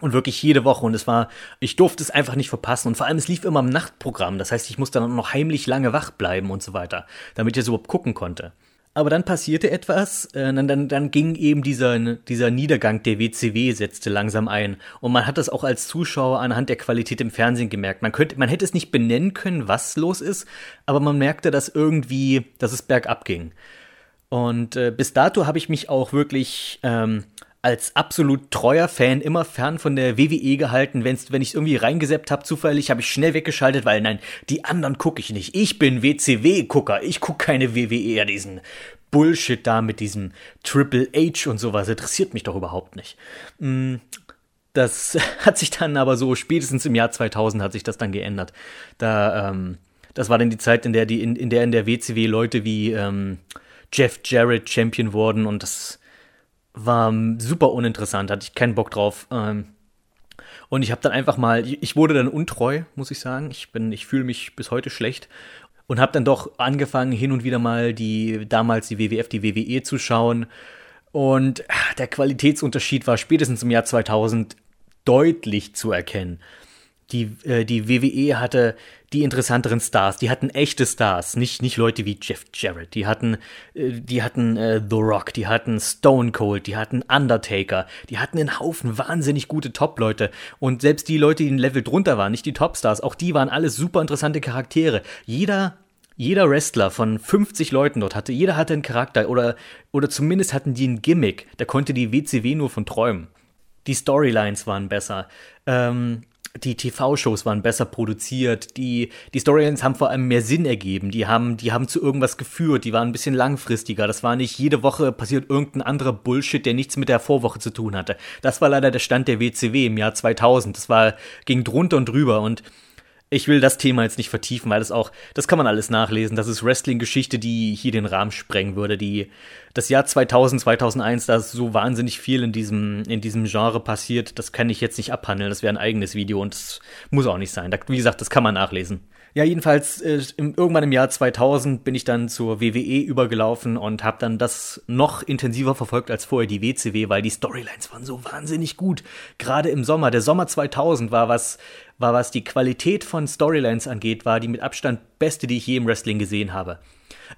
Und wirklich jede Woche. Und es war, ich durfte es einfach nicht verpassen. Und vor allem, es lief immer im Nachtprogramm. Das heißt, ich musste dann noch heimlich lange wach bleiben und so weiter, damit ich es überhaupt gucken konnte. Aber dann passierte etwas, äh, dann, dann, dann ging eben dieser, dieser Niedergang der WCW setzte langsam ein. Und man hat das auch als Zuschauer anhand der Qualität im Fernsehen gemerkt. Man könnte, man hätte es nicht benennen können, was los ist, aber man merkte, dass irgendwie, dass es bergab ging. Und äh, bis dato habe ich mich auch wirklich ähm, als absolut treuer Fan immer fern von der WWE gehalten. Wenn's, wenn ich irgendwie reingeseppt habe, zufällig, habe ich schnell weggeschaltet, weil nein, die anderen gucke ich nicht. Ich bin WCW-Gucker. Ich gucke keine WWE, ja, diesen Bullshit da mit diesem Triple H und sowas. Interessiert mich doch überhaupt nicht. Mm, das hat sich dann aber so, spätestens im Jahr 2000 hat sich das dann geändert. Da, ähm, das war dann die Zeit, in der die, in, in der in der WCW Leute wie ähm, Jeff Jarrett Champion wurden und das war super uninteressant, hatte ich keinen Bock drauf. Ähm, und ich habe dann einfach mal, ich wurde dann untreu, muss ich sagen. Ich bin, ich fühle mich bis heute schlecht und habe dann doch angefangen, hin und wieder mal die damals die WWF, die WWE zu schauen. Und ah, der Qualitätsunterschied war spätestens im Jahr 2000 deutlich zu erkennen. Die, äh, die WWE hatte die interessanteren Stars. Die hatten echte Stars, nicht, nicht Leute wie Jeff Jarrett. Die hatten, äh, die hatten äh, The Rock, die hatten Stone Cold, die hatten Undertaker, die hatten einen Haufen wahnsinnig gute Top-Leute. Und selbst die Leute, die ein Level drunter waren, nicht die Top-Stars, auch die waren alles super interessante Charaktere. Jeder jeder Wrestler von 50 Leuten dort hatte, jeder hatte einen Charakter oder, oder zumindest hatten die ein Gimmick. Da konnte die WCW nur von träumen. Die Storylines waren besser. Ähm, die TV-Shows waren besser produziert, die, die Storylines haben vor allem mehr Sinn ergeben, die haben, die haben zu irgendwas geführt, die waren ein bisschen langfristiger. Das war nicht jede Woche passiert irgendein anderer Bullshit, der nichts mit der Vorwoche zu tun hatte. Das war leider der Stand der WCW im Jahr 2000. Das war, ging drunter und drüber und ich will das Thema jetzt nicht vertiefen, weil das auch, das kann man alles nachlesen. Das ist Wrestling-Geschichte, die hier den Rahmen sprengen würde. Die, das Jahr 2000, 2001, da ist so wahnsinnig viel in diesem, in diesem Genre passiert. Das kann ich jetzt nicht abhandeln. Das wäre ein eigenes Video und das muss auch nicht sein. Da, wie gesagt, das kann man nachlesen. Ja, jedenfalls äh, im, irgendwann im Jahr 2000 bin ich dann zur WWE übergelaufen und habe dann das noch intensiver verfolgt als vorher die WCW, weil die Storylines waren so wahnsinnig gut. Gerade im Sommer, der Sommer 2000 war was, war was die Qualität von Storylines angeht, war die mit Abstand beste, die ich je im Wrestling gesehen habe.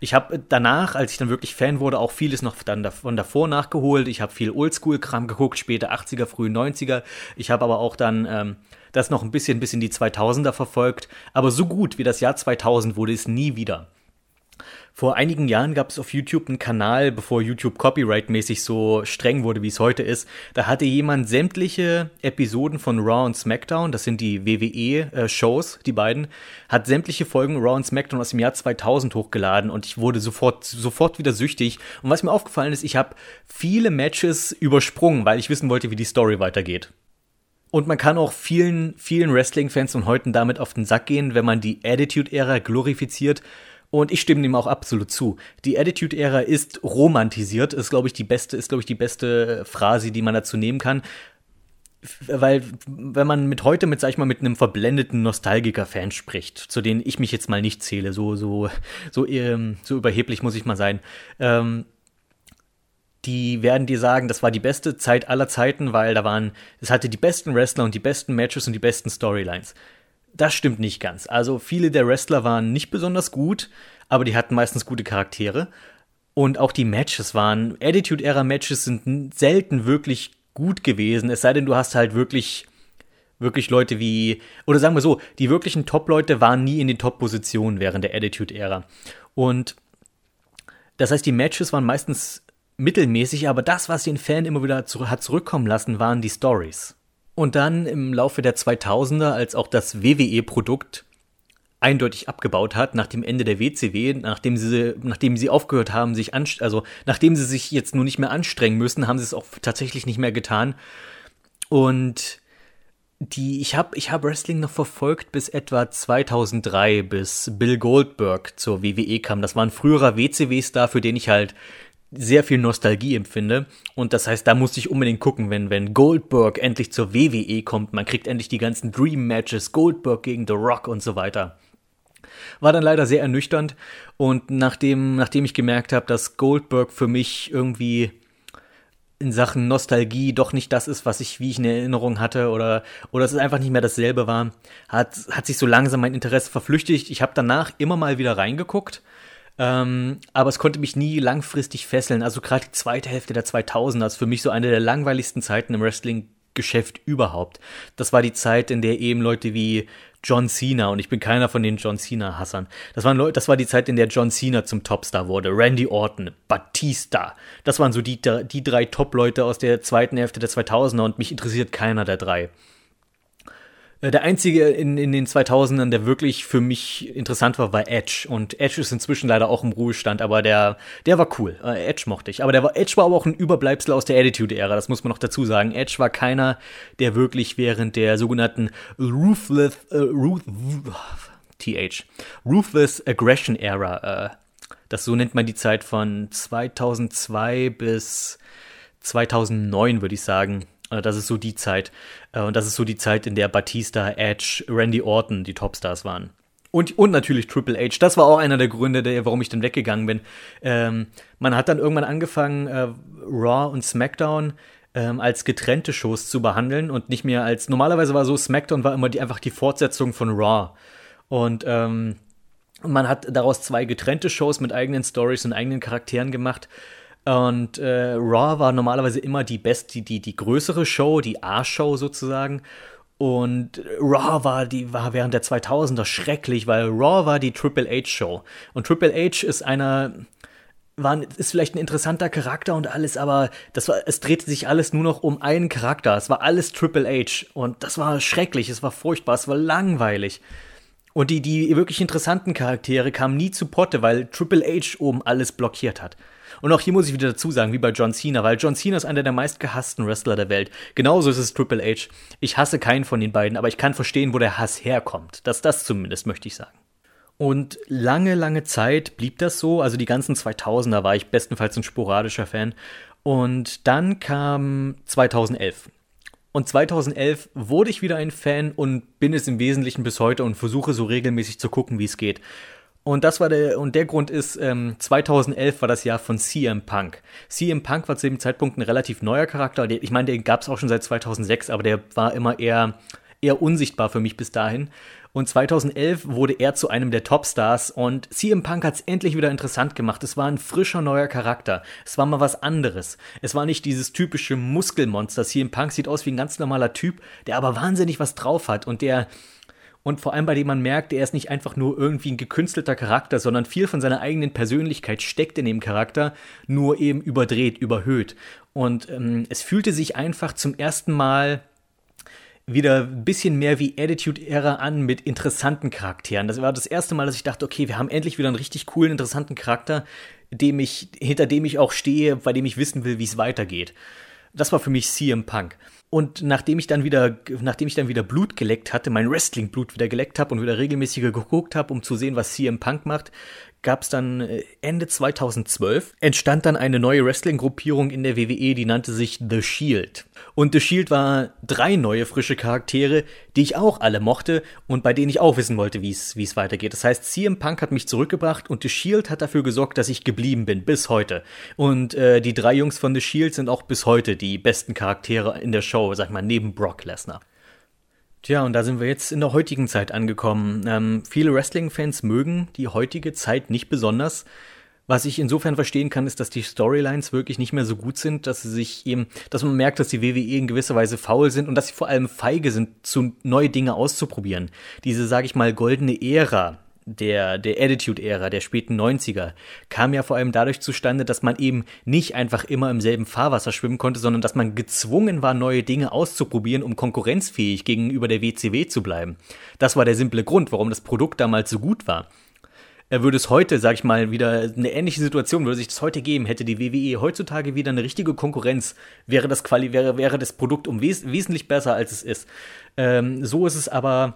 Ich habe danach, als ich dann wirklich Fan wurde, auch vieles noch dann von davor nachgeholt. Ich habe viel Oldschool-Kram geguckt, später 80er, frühe 90er. Ich habe aber auch dann ähm, das noch ein bisschen bis in die 2000er verfolgt. Aber so gut wie das Jahr 2000 wurde es nie wieder. Vor einigen Jahren gab es auf YouTube einen Kanal, bevor YouTube copyright-mäßig so streng wurde, wie es heute ist. Da hatte jemand sämtliche Episoden von Raw und SmackDown, das sind die WWE-Shows, die beiden, hat sämtliche Folgen Raw und SmackDown aus dem Jahr 2000 hochgeladen und ich wurde sofort, sofort wieder süchtig. Und was mir aufgefallen ist, ich habe viele Matches übersprungen, weil ich wissen wollte, wie die Story weitergeht. Und man kann auch vielen, vielen Wrestling-Fans von heute damit auf den Sack gehen, wenn man die Attitude-Ära glorifiziert. Und ich stimme dem auch absolut zu. Die Attitude-Ära ist romantisiert, ist, glaube ich, die beste, ist, glaube ich, die beste Phrase, die man dazu nehmen kann. Weil, wenn man mit heute mit, sag ich mal, mit einem verblendeten Nostalgiker-Fan spricht, zu denen ich mich jetzt mal nicht zähle, so, so, so, ähm, so überheblich muss ich mal sein, ähm, die werden dir sagen, das war die beste Zeit aller Zeiten, weil da waren, es hatte die besten Wrestler und die besten Matches und die besten Storylines. Das stimmt nicht ganz. Also viele der Wrestler waren nicht besonders gut, aber die hatten meistens gute Charaktere. Und auch die Matches waren, Attitude-Era-Matches sind selten wirklich gut gewesen, es sei denn, du hast halt wirklich, wirklich Leute wie, oder sagen wir so, die wirklichen Top-Leute waren nie in den Top-Positionen während der Attitude-Ära. Und das heißt, die Matches waren meistens mittelmäßig, aber das, was den Fan immer wieder zu, hat zurückkommen lassen, waren die Stories. Und dann im Laufe der 2000er, als auch das WWE-Produkt eindeutig abgebaut hat, nach dem Ende der WCW, nachdem sie, nachdem sie aufgehört haben, sich also nachdem sie sich jetzt nur nicht mehr anstrengen müssen, haben sie es auch tatsächlich nicht mehr getan. Und die, ich habe ich hab Wrestling noch verfolgt bis etwa 2003, bis Bill Goldberg zur WWE kam. Das war ein früherer WCW-Star, für den ich halt sehr viel Nostalgie empfinde. Und das heißt, da musste ich unbedingt gucken, wenn, wenn Goldberg endlich zur WWE kommt, man kriegt endlich die ganzen Dream Matches, Goldberg gegen The Rock und so weiter. War dann leider sehr ernüchternd. Und nachdem, nachdem ich gemerkt habe, dass Goldberg für mich irgendwie in Sachen Nostalgie doch nicht das ist, was ich, wie ich in Erinnerung hatte, oder, oder es ist einfach nicht mehr dasselbe war, hat, hat sich so langsam mein Interesse verflüchtigt. Ich habe danach immer mal wieder reingeguckt ähm, aber es konnte mich nie langfristig fesseln. Also gerade die zweite Hälfte der 2000er ist für mich so eine der langweiligsten Zeiten im Wrestling-Geschäft überhaupt. Das war die Zeit, in der eben Leute wie John Cena und ich bin keiner von den John Cena-Hassern. Das, das war die Zeit, in der John Cena zum Topstar wurde. Randy Orton, Batista. Das waren so die, die drei Top-Leute aus der zweiten Hälfte der 2000er und mich interessiert keiner der drei. Äh, der einzige in, in den 2000ern, der wirklich für mich interessant war, war Edge. Und Edge ist inzwischen leider auch im Ruhestand, aber der, der war cool. Äh, Edge mochte ich. Aber der war, Edge war aber auch ein Überbleibsel aus der Attitude-Ära, das muss man noch dazu sagen. Edge war keiner, der wirklich während der sogenannten Ruthless, äh, Ruth, TH, Ruthless Aggression Era, äh, das so nennt man die Zeit von 2002 bis 2009, würde ich sagen, äh, das ist so die Zeit. Äh, und das ist so die Zeit, in der Batista, Edge, Randy Orton die Topstars waren. Und, und natürlich Triple H. Das war auch einer der Gründe, der, warum ich dann weggegangen bin. Ähm, man hat dann irgendwann angefangen, äh, Raw und SmackDown ähm, als getrennte Shows zu behandeln und nicht mehr als. Normalerweise war so, SmackDown war immer die, einfach die Fortsetzung von Raw. Und ähm, man hat daraus zwei getrennte Shows mit eigenen Stories und eigenen Charakteren gemacht. Und äh, Raw war normalerweise immer die beste, die, die, die größere Show, die A-Show sozusagen. Und Raw war die war während der 2000er schrecklich, weil Raw war die Triple H Show und Triple H ist einer war, ist vielleicht ein interessanter Charakter und alles, aber das war, es drehte sich alles nur noch um einen Charakter. Es war alles Triple H und das war schrecklich, es war furchtbar, es war langweilig. Und die, die wirklich interessanten Charaktere kamen nie zu Potte, weil Triple H oben alles blockiert hat. Und auch hier muss ich wieder dazu sagen, wie bei John Cena, weil John Cena ist einer der meistgehassten Wrestler der Welt. Genauso ist es Triple H. Ich hasse keinen von den beiden, aber ich kann verstehen, wo der Hass herkommt. Das, das zumindest möchte ich sagen. Und lange, lange Zeit blieb das so. Also die ganzen 2000er war ich bestenfalls ein sporadischer Fan. Und dann kam 2011. Und 2011 wurde ich wieder ein Fan und bin es im Wesentlichen bis heute und versuche so regelmäßig zu gucken, wie es geht. Und das war der, und der Grund ist, ähm, 2011 war das Jahr von CM Punk. CM Punk war zu dem Zeitpunkt ein relativ neuer Charakter. Ich meine, den gab es auch schon seit 2006, aber der war immer eher, eher unsichtbar für mich bis dahin. Und 2011 wurde er zu einem der Topstars und CM Punk hat es endlich wieder interessant gemacht. Es war ein frischer neuer Charakter. Es war mal was anderes. Es war nicht dieses typische Muskelmonster. CM Punk sieht aus wie ein ganz normaler Typ, der aber wahnsinnig was drauf hat und der und vor allem bei dem man merkt, er ist nicht einfach nur irgendwie ein gekünstelter Charakter, sondern viel von seiner eigenen Persönlichkeit steckt in dem Charakter, nur eben überdreht, überhöht. Und ähm, es fühlte sich einfach zum ersten Mal wieder ein bisschen mehr wie Attitude-Ära an mit interessanten Charakteren. Das war das erste Mal, dass ich dachte, okay, wir haben endlich wieder einen richtig coolen, interessanten Charakter, dem ich, hinter dem ich auch stehe, bei dem ich wissen will, wie es weitergeht. Das war für mich CM Punk. Und nachdem ich dann wieder, nachdem ich dann wieder Blut geleckt hatte, mein Wrestling-Blut wieder geleckt habe und wieder regelmäßiger geguckt habe, um zu sehen, was CM Punk macht, gab es dann äh, Ende 2012, entstand dann eine neue Wrestling-Gruppierung in der WWE, die nannte sich The Shield. Und The Shield war drei neue frische Charaktere, die ich auch alle mochte und bei denen ich auch wissen wollte, wie es weitergeht. Das heißt, CM Punk hat mich zurückgebracht und The Shield hat dafür gesorgt, dass ich geblieben bin, bis heute. Und äh, die drei Jungs von The Shield sind auch bis heute die besten Charaktere in der Show, sag mal, neben Brock Lesnar. Tja, und da sind wir jetzt in der heutigen Zeit angekommen. Ähm, viele Wrestling-Fans mögen die heutige Zeit nicht besonders. Was ich insofern verstehen kann, ist, dass die Storylines wirklich nicht mehr so gut sind, dass sie sich eben, dass man merkt, dass die WWE in gewisser Weise faul sind und dass sie vor allem feige sind, zu neue Dinge auszuprobieren. Diese, sage ich mal, goldene Ära der, der Attitude-Ära der späten 90er kam ja vor allem dadurch zustande, dass man eben nicht einfach immer im selben Fahrwasser schwimmen konnte, sondern dass man gezwungen war, neue Dinge auszuprobieren, um konkurrenzfähig gegenüber der WCW zu bleiben. Das war der simple Grund, warum das Produkt damals so gut war. Würde es heute, sag ich mal, wieder eine ähnliche Situation würde sich das heute geben, hätte die WWE heutzutage wieder eine richtige Konkurrenz, wäre das Quali wäre, wäre das Produkt um wes wesentlich besser als es ist. Ähm, so ist es aber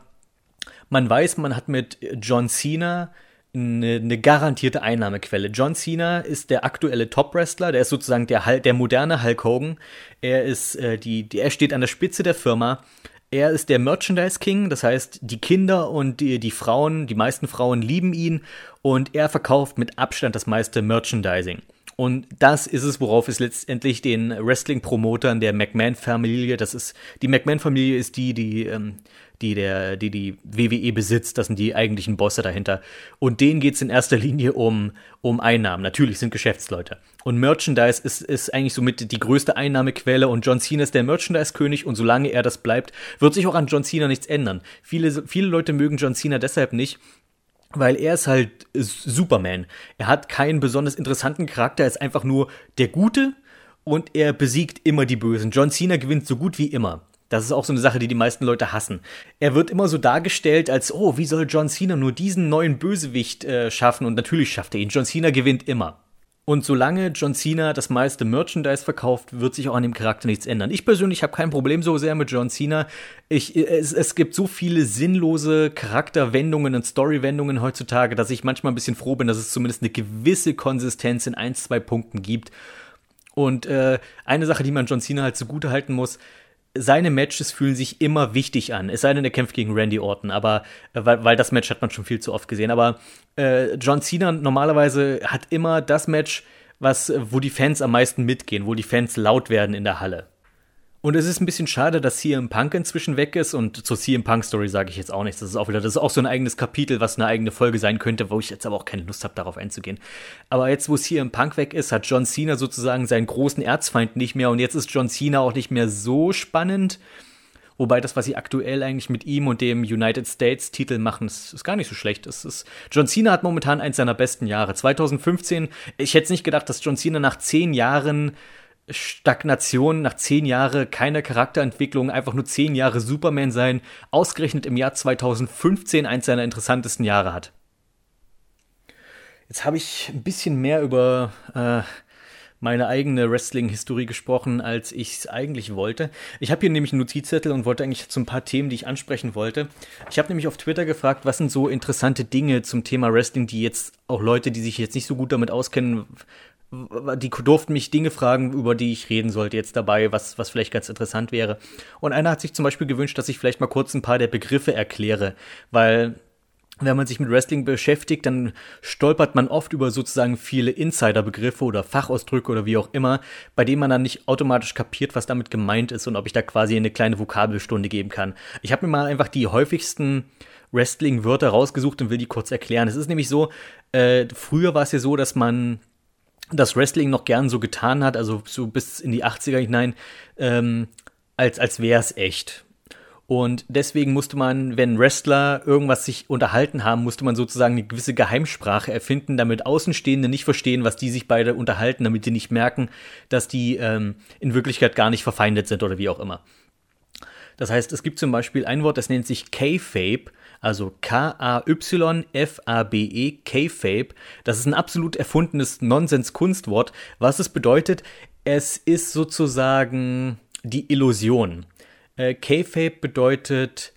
man weiß, man hat mit John Cena eine, eine, garantierte Einnahmequelle. John Cena ist der aktuelle Top-Wrestler, der ist sozusagen der, der moderne Hulk Hogan. Er ist äh, die, die, er steht an der Spitze der Firma. Er ist der Merchandise King, das heißt, die Kinder und die, die Frauen, die meisten Frauen lieben ihn und er verkauft mit Abstand das meiste Merchandising. Und das ist es, worauf es letztendlich den Wrestling-Promotern der McMahon-Familie, das ist, die McMahon-Familie ist die, die ähm, die der, die die WWE besitzt. Das sind die eigentlichen Bosse dahinter. Und denen geht's in erster Linie um, um Einnahmen. Natürlich sind Geschäftsleute. Und Merchandise ist, ist eigentlich somit die größte Einnahmequelle und John Cena ist der Merchandise-König und solange er das bleibt, wird sich auch an John Cena nichts ändern. Viele, viele Leute mögen John Cena deshalb nicht, weil er ist halt Superman. Er hat keinen besonders interessanten Charakter, er ist einfach nur der Gute und er besiegt immer die Bösen. John Cena gewinnt so gut wie immer. Das ist auch so eine Sache, die die meisten Leute hassen. Er wird immer so dargestellt als, oh, wie soll John Cena nur diesen neuen Bösewicht äh, schaffen? Und natürlich schafft er ihn. John Cena gewinnt immer. Und solange John Cena das meiste Merchandise verkauft, wird sich auch an dem Charakter nichts ändern. Ich persönlich habe kein Problem so sehr mit John Cena. Ich, es, es gibt so viele sinnlose Charakterwendungen und Storywendungen heutzutage, dass ich manchmal ein bisschen froh bin, dass es zumindest eine gewisse Konsistenz in ein, zwei Punkten gibt. Und äh, eine Sache, die man John Cena halt zugute halten muss, seine Matches fühlen sich immer wichtig an. Es sei denn, er kämpft gegen Randy Orton, aber äh, weil, weil das Match hat man schon viel zu oft gesehen. Aber äh, John Cena normalerweise hat immer das Match, was, wo die Fans am meisten mitgehen, wo die Fans laut werden in der Halle. Und es ist ein bisschen schade, dass CM Punk inzwischen weg ist und zur CM Punk Story sage ich jetzt auch nichts. Das ist auch wieder, das ist auch so ein eigenes Kapitel, was eine eigene Folge sein könnte, wo ich jetzt aber auch keine Lust habe, darauf einzugehen. Aber jetzt, wo CM Punk weg ist, hat John Cena sozusagen seinen großen Erzfeind nicht mehr und jetzt ist John Cena auch nicht mehr so spannend. Wobei das, was sie aktuell eigentlich mit ihm und dem United States Titel machen, ist, ist gar nicht so schlecht. Es ist, John Cena hat momentan eins seiner besten Jahre. 2015, ich hätte nicht gedacht, dass John Cena nach zehn Jahren Stagnation, nach zehn Jahren keine Charakterentwicklung, einfach nur zehn Jahre Superman sein, ausgerechnet im Jahr 2015 eins seiner interessantesten Jahre hat. Jetzt habe ich ein bisschen mehr über äh, meine eigene Wrestling-Historie gesprochen, als ich es eigentlich wollte. Ich habe hier nämlich einen Notizzettel und wollte eigentlich zu ein paar Themen, die ich ansprechen wollte. Ich habe nämlich auf Twitter gefragt, was sind so interessante Dinge zum Thema Wrestling, die jetzt auch Leute, die sich jetzt nicht so gut damit auskennen, die durften mich Dinge fragen, über die ich reden sollte jetzt dabei, was, was vielleicht ganz interessant wäre. Und einer hat sich zum Beispiel gewünscht, dass ich vielleicht mal kurz ein paar der Begriffe erkläre, weil wenn man sich mit Wrestling beschäftigt, dann stolpert man oft über sozusagen viele Insider-Begriffe oder Fachausdrücke oder wie auch immer, bei denen man dann nicht automatisch kapiert, was damit gemeint ist und ob ich da quasi eine kleine Vokabelstunde geben kann. Ich habe mir mal einfach die häufigsten Wrestling-Wörter rausgesucht und will die kurz erklären. Es ist nämlich so, äh, früher war es ja so, dass man das Wrestling noch gern so getan hat, also so bis in die 80er hinein, ähm, als, als wäre es echt. Und deswegen musste man, wenn Wrestler irgendwas sich unterhalten haben, musste man sozusagen eine gewisse Geheimsprache erfinden, damit Außenstehende nicht verstehen, was die sich beide unterhalten, damit sie nicht merken, dass die ähm, in Wirklichkeit gar nicht verfeindet sind oder wie auch immer. Das heißt, es gibt zum Beispiel ein Wort, das nennt sich K-Fape, also K-A-Y-F-A-B-E, K-Fape. Das ist ein absolut erfundenes Nonsens-Kunstwort. Was es bedeutet, es ist sozusagen die Illusion. Äh, K-Fape bedeutet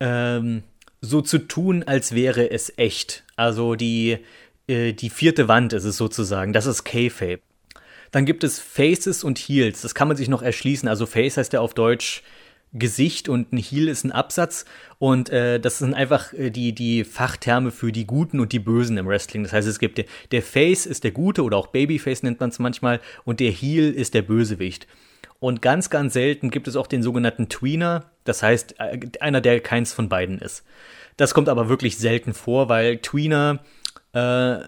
ähm, so zu tun, als wäre es echt. Also die, äh, die vierte Wand ist es sozusagen. Das ist K-Fape. Dann gibt es Faces und Heels. Das kann man sich noch erschließen. Also Face heißt ja auf Deutsch Gesicht und ein Heel ist ein Absatz. Und äh, das sind einfach äh, die, die Fachterme für die Guten und die Bösen im Wrestling. Das heißt, es gibt der, der Face ist der Gute oder auch Babyface nennt man es manchmal und der Heel ist der Bösewicht. Und ganz, ganz selten gibt es auch den sogenannten Tweener, das heißt äh, einer, der keins von beiden ist. Das kommt aber wirklich selten vor, weil Tweener, äh,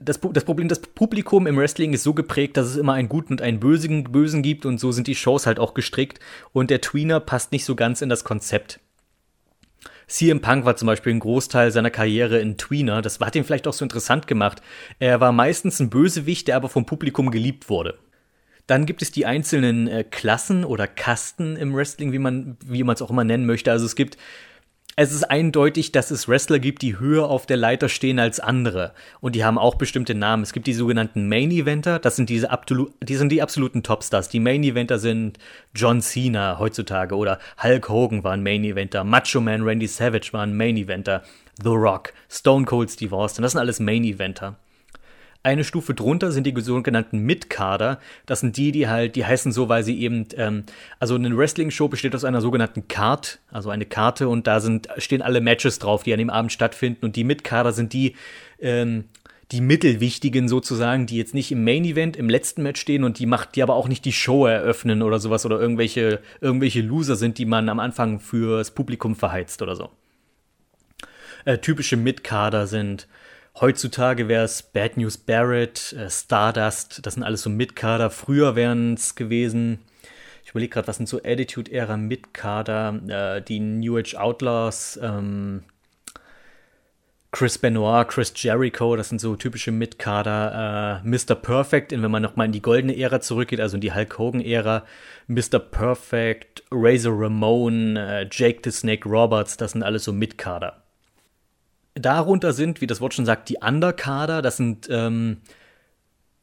das, das Problem, das Publikum im Wrestling ist so geprägt, dass es immer einen Guten und einen Bösen, Bösen gibt und so sind die Shows halt auch gestrickt und der Tweener passt nicht so ganz in das Konzept. CM Punk war zum Beispiel ein Großteil seiner Karriere in Tweener. Das hat ihn vielleicht auch so interessant gemacht. Er war meistens ein Bösewicht, der aber vom Publikum geliebt wurde. Dann gibt es die einzelnen äh, Klassen oder Kasten im Wrestling, wie man wie man es auch immer nennen möchte. Also es gibt es ist eindeutig, dass es Wrestler gibt, die höher auf der Leiter stehen als andere. Und die haben auch bestimmte Namen. Es gibt die sogenannten Main Eventer. Das sind diese die sind die absoluten Topstars. Die Main Eventer sind John Cena heutzutage oder Hulk Hogan war ein Main Eventer. Macho Man Randy Savage war ein Main Eventer. The Rock, Stone Cold Steve Austin. Das sind alles Main Eventer. Eine Stufe drunter sind die sogenannten Mid-Kader. Das sind die, die halt, die heißen so, weil sie eben, ähm, also eine Wrestling-Show besteht aus einer sogenannten Card, also eine Karte und da sind, stehen alle Matches drauf, die an dem Abend stattfinden und die Mid-Kader sind die, ähm, die mittelwichtigen sozusagen, die jetzt nicht im Main Event im letzten Match stehen und die macht, die aber auch nicht die Show eröffnen oder sowas oder irgendwelche, irgendwelche Loser sind, die man am Anfang fürs Publikum verheizt oder so. Äh, typische Mid-Kader sind Heutzutage wäre es Bad News Barrett, äh, Stardust, das sind alles so Mitkader. Früher wären es gewesen, ich überlege gerade, was sind so Attitude-Ära Mitkader, äh, die New Age Outlaws, ähm, Chris Benoit, Chris Jericho, das sind so typische Mitkader. Äh, Mr. Perfect, wenn man nochmal in die goldene Ära zurückgeht, also in die Hulk Hogan-Ära. Mr. Perfect, Razor Ramon, äh, Jake the Snake Roberts, das sind alles so Mitkader. Darunter sind, wie das Wort schon sagt, die Underkader. Das sind, ähm,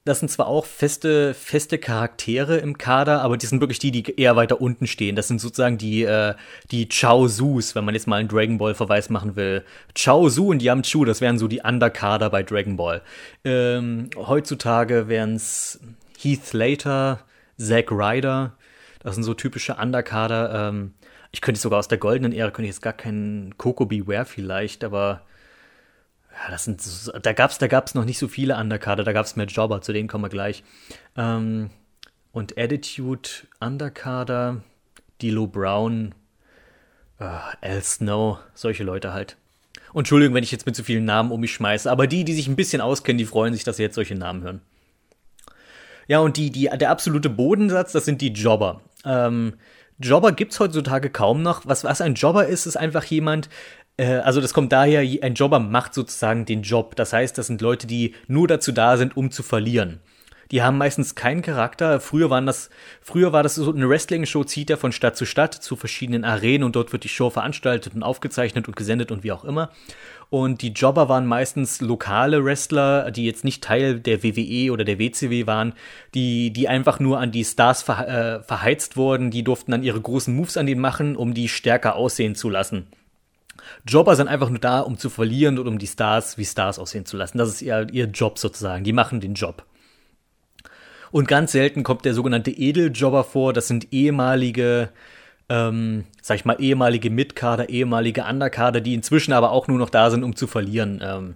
das sind zwar auch feste, feste Charaktere im Kader, aber die sind wirklich die, die eher weiter unten stehen. Das sind sozusagen die, äh, die Chao Sus, wenn man jetzt mal einen Dragon Ball Verweis machen will. Chao Su und Yamchu, das wären so die Underkader bei Dragon Ball. Ähm, heutzutage wären es Heath Slater, Zack Ryder. Das sind so typische Underkader. Ähm, ich könnte sogar aus der goldenen Ära, könnte ich jetzt gar keinen Coco Beware vielleicht, aber ja, das sind, da gab es da gab's noch nicht so viele Underkader, da gab es mehr Jobber, zu denen kommen wir gleich. Ähm, und Attitude, Underkader, Dilo Brown, äh, Al Snow, solche Leute halt. Entschuldigung, wenn ich jetzt mit so vielen Namen um mich schmeiße, aber die, die sich ein bisschen auskennen, die freuen sich, dass sie jetzt solche Namen hören. Ja, und die, die, der absolute Bodensatz, das sind die Jobber. Ähm, Jobber gibt es heutzutage kaum noch. Was, was ein Jobber ist, ist einfach jemand, also das kommt daher, ein Jobber macht sozusagen den Job. Das heißt, das sind Leute, die nur dazu da sind, um zu verlieren. Die haben meistens keinen Charakter. Früher waren das, früher war das so eine Wrestling-Show, zieht er von Stadt zu Stadt zu verschiedenen Arenen und dort wird die Show veranstaltet und aufgezeichnet und gesendet und wie auch immer. Und die Jobber waren meistens lokale Wrestler, die jetzt nicht Teil der WWE oder der WCW waren, die, die einfach nur an die Stars äh, verheizt wurden. Die durften dann ihre großen Moves an denen machen, um die stärker aussehen zu lassen. Jobber sind einfach nur da, um zu verlieren und um die Stars wie Stars aussehen zu lassen. Das ist ihr, ihr Job sozusagen. Die machen den Job. Und ganz selten kommt der sogenannte Edeljobber vor. Das sind ehemalige, ähm, sag ich mal, ehemalige Mitkader, ehemalige Underkader, die inzwischen aber auch nur noch da sind, um zu verlieren. Ähm,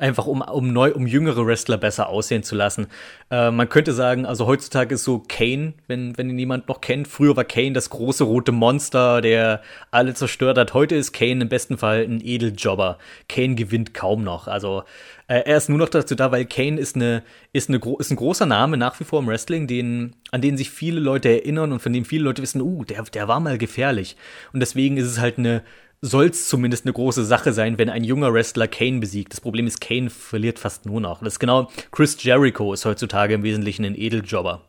einfach um, um neu, um jüngere Wrestler besser aussehen zu lassen. Äh, man könnte sagen, also heutzutage ist so Kane, wenn, wenn ihn jemand noch kennt. Früher war Kane das große rote Monster, der alle zerstört hat. Heute ist Kane im besten Fall ein Edeljobber. Kane gewinnt kaum noch. Also äh, er ist nur noch dazu da, weil Kane ist, eine, ist, eine, ist ein großer Name nach wie vor im Wrestling, den, an den sich viele Leute erinnern und von dem viele Leute wissen, uh, der, der war mal gefährlich. Und deswegen ist es halt eine soll es zumindest eine große Sache sein, wenn ein junger Wrestler Kane besiegt. Das Problem ist, Kane verliert fast nur noch. Das ist genau, Chris Jericho ist heutzutage im Wesentlichen ein Edeljobber.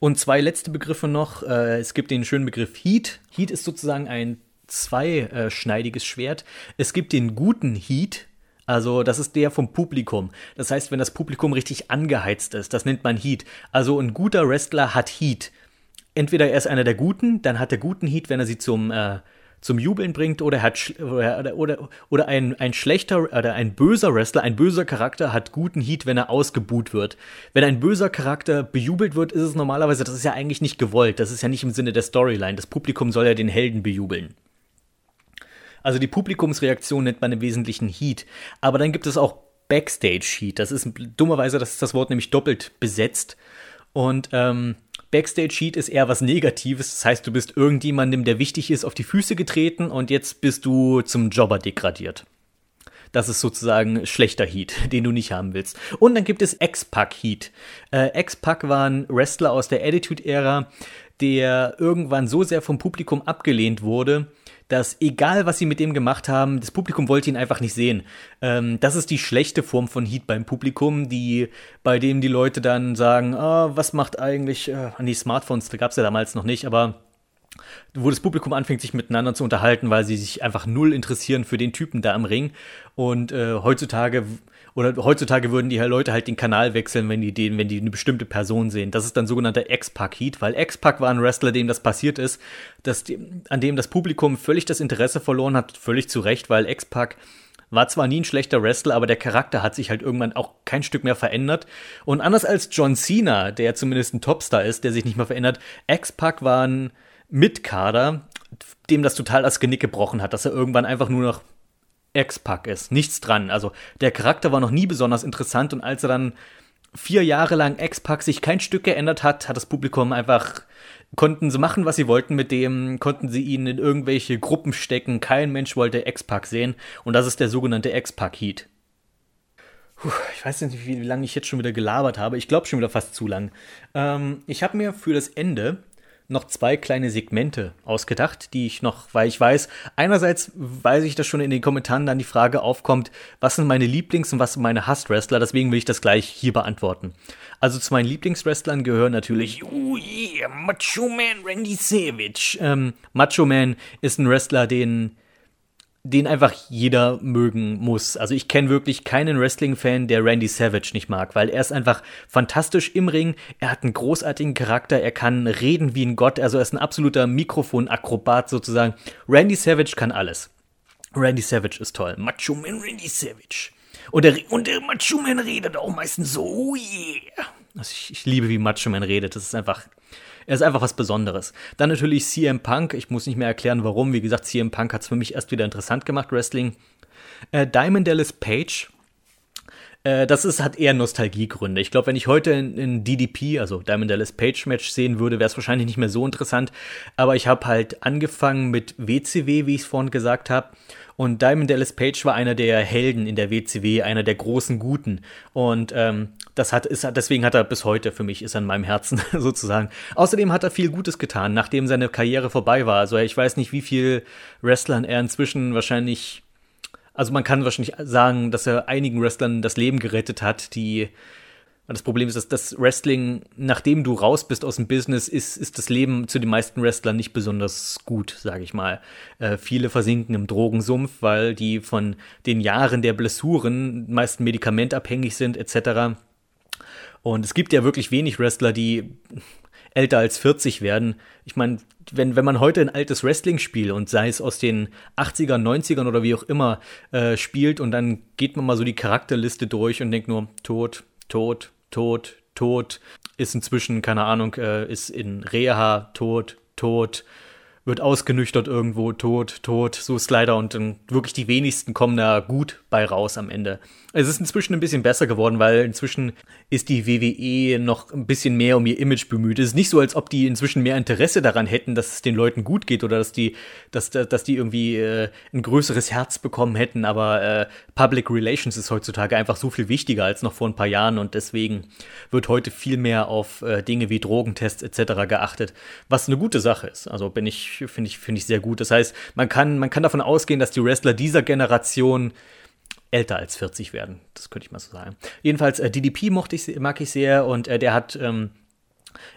Und zwei letzte Begriffe noch. Äh, es gibt den schönen Begriff Heat. Heat ist sozusagen ein zweischneidiges Schwert. Es gibt den guten Heat, also das ist der vom Publikum. Das heißt, wenn das Publikum richtig angeheizt ist, das nennt man Heat. Also ein guter Wrestler hat Heat. Entweder er ist einer der Guten, dann hat er guten Heat, wenn er sie zum äh, zum Jubeln bringt oder hat oder, oder, oder ein, ein schlechter oder ein böser Wrestler, ein böser Charakter hat guten Heat, wenn er ausgebuht wird. Wenn ein böser Charakter bejubelt wird, ist es normalerweise, das ist ja eigentlich nicht gewollt, das ist ja nicht im Sinne der Storyline. Das Publikum soll ja den Helden bejubeln. Also die Publikumsreaktion nennt man im Wesentlichen Heat. Aber dann gibt es auch Backstage Heat. Das ist dummerweise, das ist das Wort nämlich doppelt besetzt. Und ähm, Backstage Heat ist eher was Negatives. Das heißt, du bist irgendjemandem, der wichtig ist, auf die Füße getreten und jetzt bist du zum Jobber degradiert. Das ist sozusagen schlechter Heat, den du nicht haben willst. Und dann gibt es X-Pac Heat. Äh, X-Pac war ein Wrestler aus der Attitude-Ära, der irgendwann so sehr vom Publikum abgelehnt wurde, dass egal was sie mit dem gemacht haben, das Publikum wollte ihn einfach nicht sehen. Ähm, das ist die schlechte Form von Heat beim Publikum, die, bei dem die Leute dann sagen, ah, was macht eigentlich, äh, an die Smartphones, gab es ja damals noch nicht, aber wo das Publikum anfängt, sich miteinander zu unterhalten, weil sie sich einfach null interessieren für den Typen da im Ring. Und äh, heutzutage oder heutzutage würden die Leute halt den Kanal wechseln, wenn die den, wenn die eine bestimmte Person sehen. Das ist dann sogenannter X-Pac-Heat, weil X-Pac war ein Wrestler, dem das passiert ist, dass die, an dem das Publikum völlig das Interesse verloren hat, völlig zu Recht, weil X-Pac war zwar nie ein schlechter Wrestler, aber der Charakter hat sich halt irgendwann auch kein Stück mehr verändert. Und anders als John Cena, der zumindest ein Topstar ist, der sich nicht mehr verändert, X-Pac war ein Mitkader, dem das total das Genick gebrochen hat, dass er irgendwann einfach nur noch X-Pac ist. Nichts dran. Also der Charakter war noch nie besonders interessant und als er dann vier Jahre lang X-Pac sich kein Stück geändert hat, hat das Publikum einfach konnten sie machen, was sie wollten mit dem, konnten sie ihn in irgendwelche Gruppen stecken. Kein Mensch wollte X-Pac sehen und das ist der sogenannte X-Pac-Heat. Ich weiß nicht, wie lange ich jetzt schon wieder gelabert habe. Ich glaube schon wieder fast zu lang. Ähm, ich habe mir für das Ende noch zwei kleine Segmente ausgedacht, die ich noch, weil ich weiß, einerseits weiß ich, dass schon in den Kommentaren dann die Frage aufkommt, was sind meine Lieblings- und was sind meine Hasswrestler, deswegen will ich das gleich hier beantworten. Also zu meinen Lieblingswrestlern gehören natürlich, oh yeah, Macho Man Randy Savage. Ähm, Macho Man ist ein Wrestler, den den einfach jeder mögen muss. Also ich kenne wirklich keinen Wrestling-Fan, der Randy Savage nicht mag, weil er ist einfach fantastisch im Ring, er hat einen großartigen Charakter, er kann reden wie ein Gott, also er ist ein absoluter Mikrofon-Akrobat sozusagen. Randy Savage kann alles. Randy Savage ist toll. Macho Man Randy Savage. Und der, und der Macho Man redet auch meistens so, oh yeah. Also ich, ich liebe, wie Macho Man redet. Das ist einfach er ist einfach was Besonderes. Dann natürlich CM Punk. Ich muss nicht mehr erklären, warum. Wie gesagt, CM Punk hat es für mich erst wieder interessant gemacht, Wrestling. Äh, Diamond Dallas Page Äh, das ist, hat eher Nostalgiegründe. Ich glaube, wenn ich heute in, in, DDP, also Diamond Dallas Page Match sehen würde, wäre es wahrscheinlich nicht mehr so interessant. Aber ich habe halt angefangen mit WCW, wie ich es vorhin gesagt habe. Und Diamond Dallas Page war einer der Helden in der WCW, einer der großen Guten. Und ähm, das hat, ist, deswegen hat er bis heute für mich, ist er in meinem Herzen sozusagen. Außerdem hat er viel Gutes getan, nachdem seine Karriere vorbei war. Also ich weiß nicht, wie viel Wrestlern er inzwischen wahrscheinlich also man kann wahrscheinlich sagen, dass er einigen Wrestlern das Leben gerettet hat, die das Problem ist, dass das Wrestling, nachdem du raus bist aus dem Business, ist, ist das Leben zu den meisten Wrestlern nicht besonders gut, sage ich mal. Äh, viele versinken im Drogensumpf, weil die von den Jahren der Blessuren meist medikamentabhängig sind, etc. Und es gibt ja wirklich wenig Wrestler, die älter als 40 werden. Ich meine, wenn, wenn man heute ein altes Wrestling-Spiel und sei es aus den 80ern, 90ern oder wie auch immer äh, spielt und dann geht man mal so die Charakterliste durch und denkt nur tot, tot, tot, tot, ist inzwischen, keine Ahnung, äh, ist in Reha, tot, tot, wird ausgenüchtert irgendwo, tot, tot, so ist leider und dann wirklich die wenigsten kommen da gut bei raus am Ende. Es ist inzwischen ein bisschen besser geworden, weil inzwischen ist die WWE noch ein bisschen mehr um ihr Image bemüht. Es ist nicht so, als ob die inzwischen mehr Interesse daran hätten, dass es den Leuten gut geht oder dass die, dass, dass die irgendwie äh, ein größeres Herz bekommen hätten, aber äh, Public Relations ist heutzutage einfach so viel wichtiger als noch vor ein paar Jahren und deswegen wird heute viel mehr auf äh, Dinge wie Drogentests etc. geachtet, was eine gute Sache ist. Also bin ich, finde ich, finde ich sehr gut. Das heißt, man kann, man kann davon ausgehen, dass die Wrestler dieser Generation älter als 40 werden. Das könnte ich mal so sagen. Jedenfalls, äh, DDP mochte ich, mag ich sehr und äh, der hat ähm,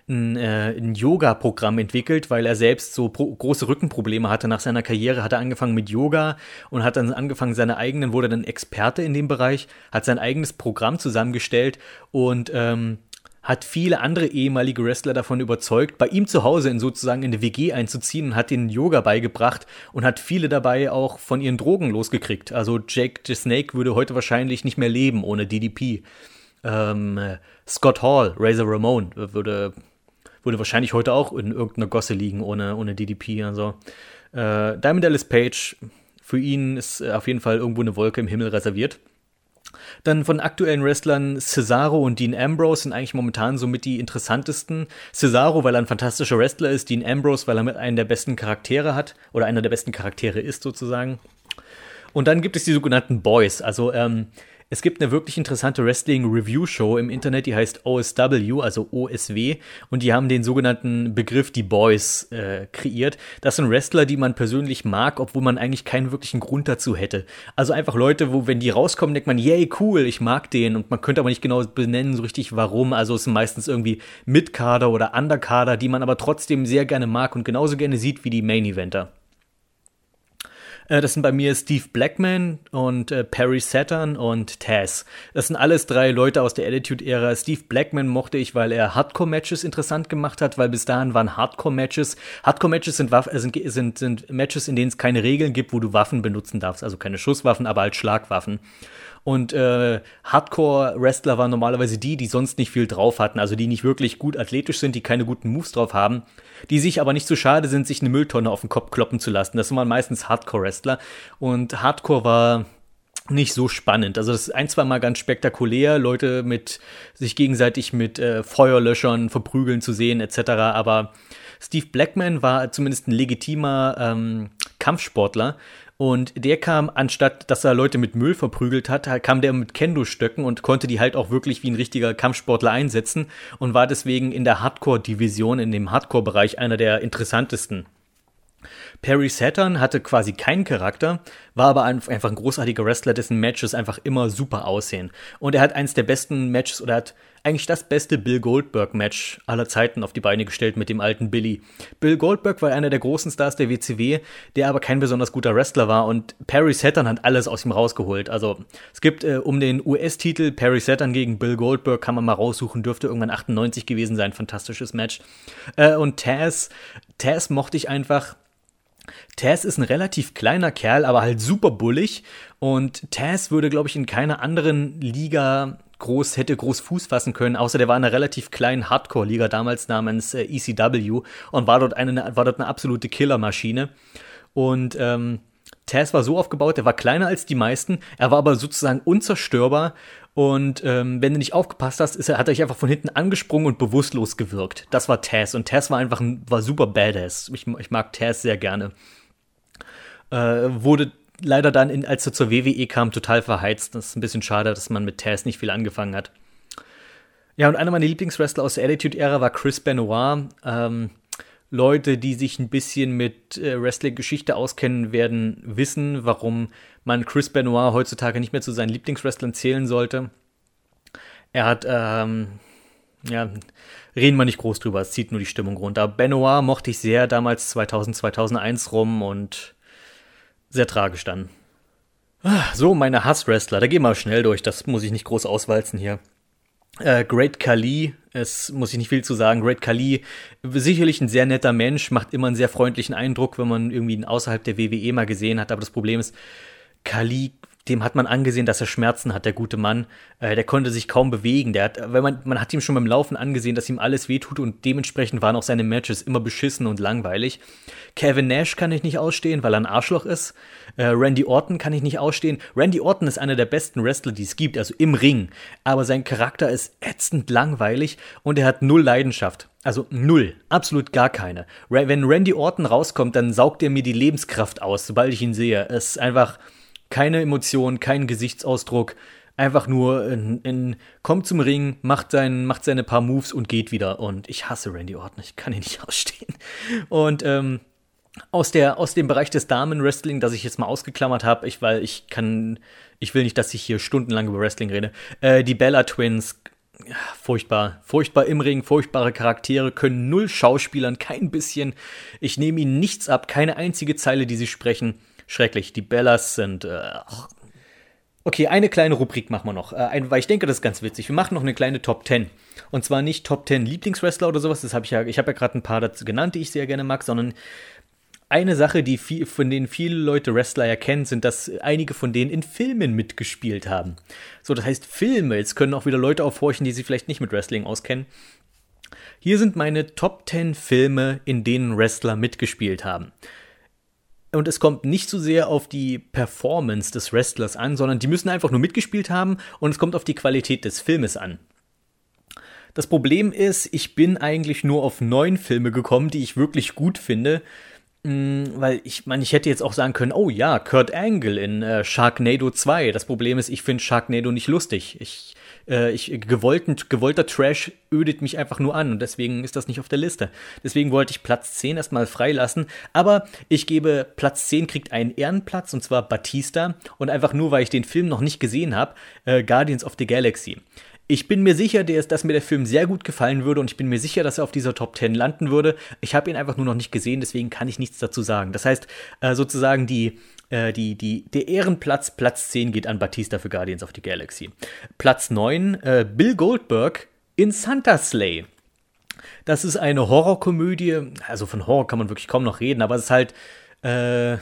ein, äh, ein Yoga-Programm entwickelt, weil er selbst so große Rückenprobleme hatte. Nach seiner Karriere hat er angefangen mit Yoga und hat dann angefangen, seine eigenen, wurde dann Experte in dem Bereich, hat sein eigenes Programm zusammengestellt und ähm, hat viele andere ehemalige Wrestler davon überzeugt, bei ihm zu Hause in sozusagen in eine WG einzuziehen und hat ihnen Yoga beigebracht und hat viele dabei auch von ihren Drogen losgekriegt. Also Jake the Snake würde heute wahrscheinlich nicht mehr leben ohne DDP. Ähm, Scott Hall, Razor Ramon, würde, würde wahrscheinlich heute auch in irgendeiner Gosse liegen ohne, ohne DDP. Also äh, Diamond Dallas Page, für ihn ist auf jeden Fall irgendwo eine Wolke im Himmel reserviert. Dann von aktuellen Wrestlern Cesaro und Dean Ambrose sind eigentlich momentan somit die interessantesten. Cesaro, weil er ein fantastischer Wrestler ist, Dean Ambrose, weil er mit einen der besten Charaktere hat oder einer der besten Charaktere ist sozusagen. Und dann gibt es die sogenannten Boys, also ähm, es gibt eine wirklich interessante Wrestling-Review-Show im Internet, die heißt OSW, also OSW, und die haben den sogenannten Begriff die Boys äh, kreiert. Das sind Wrestler, die man persönlich mag, obwohl man eigentlich keinen wirklichen Grund dazu hätte. Also einfach Leute, wo, wenn die rauskommen, denkt man, yay, cool, ich mag den, und man könnte aber nicht genau benennen, so richtig warum. Also es sind meistens irgendwie Mitkader oder Underkader, die man aber trotzdem sehr gerne mag und genauso gerne sieht wie die Main-Eventer. Äh, das sind bei mir Steve Blackman und äh, Perry Saturn und Taz. Das sind alles drei Leute aus der Attitude-Ära. Steve Blackman mochte ich, weil er Hardcore-Matches interessant gemacht hat, weil bis dahin waren Hardcore-Matches. Hardcore-Matches sind, Waff sind, sind, sind Matches, in denen es keine Regeln gibt, wo du Waffen benutzen darfst. Also keine Schusswaffen, aber halt Schlagwaffen. Und äh, Hardcore-Wrestler waren normalerweise die, die sonst nicht viel drauf hatten, also die nicht wirklich gut athletisch sind, die keine guten Moves drauf haben, die sich aber nicht so schade sind, sich eine Mülltonne auf den Kopf kloppen zu lassen. Das waren meistens Hardcore-Wrestler. Und Hardcore war nicht so spannend. Also das ist ein, zwei Mal ganz spektakulär, Leute mit sich gegenseitig mit äh, Feuerlöschern verprügeln zu sehen, etc. Aber Steve Blackman war zumindest ein legitimer ähm, Kampfsportler und der kam, anstatt dass er Leute mit Müll verprügelt hat, kam der mit Kendo-Stöcken und konnte die halt auch wirklich wie ein richtiger Kampfsportler einsetzen und war deswegen in der Hardcore-Division, in dem Hardcore-Bereich einer der interessantesten. Perry Saturn hatte quasi keinen Charakter, war aber einfach ein großartiger Wrestler, dessen Matches einfach immer super aussehen. Und er hat eins der besten Matches oder hat eigentlich das beste Bill Goldberg-Match aller Zeiten auf die Beine gestellt mit dem alten Billy. Bill Goldberg war einer der großen Stars der WCW, der aber kein besonders guter Wrestler war und Perry Saturn hat alles aus ihm rausgeholt. Also es gibt äh, um den US-Titel Perry Saturn gegen Bill Goldberg, kann man mal raussuchen, dürfte irgendwann 98 gewesen sein, fantastisches Match. Äh, und Taz, Taz mochte ich einfach Taz ist ein relativ kleiner Kerl, aber halt super bullig. Und Taz würde, glaube ich, in keiner anderen Liga groß, hätte groß Fuß fassen können, außer der war in einer relativ kleinen Hardcore-Liga damals namens äh, ECW und war dort eine, war dort eine absolute Killermaschine. Und ähm, Taz war so aufgebaut, er war kleiner als die meisten, er war aber sozusagen unzerstörbar und ähm, wenn du nicht aufgepasst hast, ist er, hat er sich einfach von hinten angesprungen und bewusstlos gewirkt. Das war Taz und Taz war einfach ein, war super badass. Ich, ich mag Taz sehr gerne. Äh, wurde leider dann, in, als er zur WWE kam, total verheizt. Das ist ein bisschen schade, dass man mit Taz nicht viel angefangen hat. Ja, und einer meiner Lieblingswrestler aus der Attitude-Ära war Chris Benoit. Ähm, Leute, die sich ein bisschen mit äh, Wrestling-Geschichte auskennen, werden wissen, warum man Chris Benoit heutzutage nicht mehr zu seinen Lieblingswrestlern zählen sollte. Er hat, ähm, ja, reden wir nicht groß drüber, es zieht nur die Stimmung runter. Benoit mochte ich sehr damals 2000, 2001 rum und sehr tragisch dann. Ah, so, meine Hasswrestler, da gehen wir schnell durch, das muss ich nicht groß auswalzen hier. Äh, Great Khali, es muss ich nicht viel zu sagen. Great Khali, sicherlich ein sehr netter Mensch, macht immer einen sehr freundlichen Eindruck, wenn man irgendwie ihn außerhalb der WWE mal gesehen hat. Aber das Problem ist, Khali dem hat man angesehen, dass er Schmerzen hat, der gute Mann. Äh, der konnte sich kaum bewegen. Der hat, wenn man, man hat ihm schon beim Laufen angesehen, dass ihm alles wehtut und dementsprechend waren auch seine Matches immer beschissen und langweilig. Kevin Nash kann ich nicht ausstehen, weil er ein Arschloch ist. Äh, Randy Orton kann ich nicht ausstehen. Randy Orton ist einer der besten Wrestler, die es gibt, also im Ring. Aber sein Charakter ist ätzend langweilig und er hat null Leidenschaft. Also null, absolut gar keine. Wenn Randy Orton rauskommt, dann saugt er mir die Lebenskraft aus, sobald ich ihn sehe. Es ist einfach keine Emotion, kein Gesichtsausdruck. Einfach nur in, in, kommt zum Ring, macht, sein, macht seine paar Moves und geht wieder. Und ich hasse Randy Orton, ich kann ihn nicht ausstehen. Und ähm, aus, der, aus dem Bereich des Damen-Wrestling, das ich jetzt mal ausgeklammert habe, ich, weil ich kann, ich will nicht, dass ich hier stundenlang über Wrestling rede. Äh, die Bella Twins, furchtbar, furchtbar im Ring, furchtbare Charaktere, können null Schauspielern, kein bisschen. Ich nehme ihnen nichts ab, keine einzige Zeile, die sie sprechen schrecklich. Die Bellas sind. Äh, okay, eine kleine Rubrik machen wir noch, äh, ein, weil ich denke, das ist ganz witzig. Wir machen noch eine kleine Top 10. Und zwar nicht Top 10 Lieblingswrestler oder sowas, das habe ich ja, ich habe ja gerade ein paar dazu genannt, die ich sehr gerne mag, sondern eine Sache, die viel, von denen viele Leute Wrestler erkennen, sind, dass einige von denen in Filmen mitgespielt haben. So, das heißt Filme. Jetzt können auch wieder Leute aufhorchen, die sich vielleicht nicht mit Wrestling auskennen. Hier sind meine Top 10 Filme, in denen Wrestler mitgespielt haben. Und es kommt nicht so sehr auf die Performance des Wrestlers an, sondern die müssen einfach nur mitgespielt haben und es kommt auf die Qualität des Filmes an. Das Problem ist, ich bin eigentlich nur auf neun Filme gekommen, die ich wirklich gut finde. Mm, weil ich meine, ich hätte jetzt auch sagen können, oh ja, Kurt Angle in äh, Sharknado 2. Das Problem ist, ich finde Sharknado nicht lustig. Ich äh, ich, gewollten, gewollter Trash ödet mich einfach nur an und deswegen ist das nicht auf der Liste. Deswegen wollte ich Platz 10 erstmal freilassen, aber ich gebe Platz 10 kriegt einen Ehrenplatz und zwar Batista und einfach nur, weil ich den Film noch nicht gesehen habe, äh, Guardians of the Galaxy. Ich bin mir sicher, dass mir der Film sehr gut gefallen würde und ich bin mir sicher, dass er auf dieser Top 10 landen würde. Ich habe ihn einfach nur noch nicht gesehen, deswegen kann ich nichts dazu sagen. Das heißt, äh, sozusagen die, äh, die, die, der Ehrenplatz, Platz 10 geht an Batista für Guardians of the Galaxy. Platz 9, äh, Bill Goldberg in Santa Slay. Das ist eine Horrorkomödie. Also von Horror kann man wirklich kaum noch reden, aber es ist halt äh,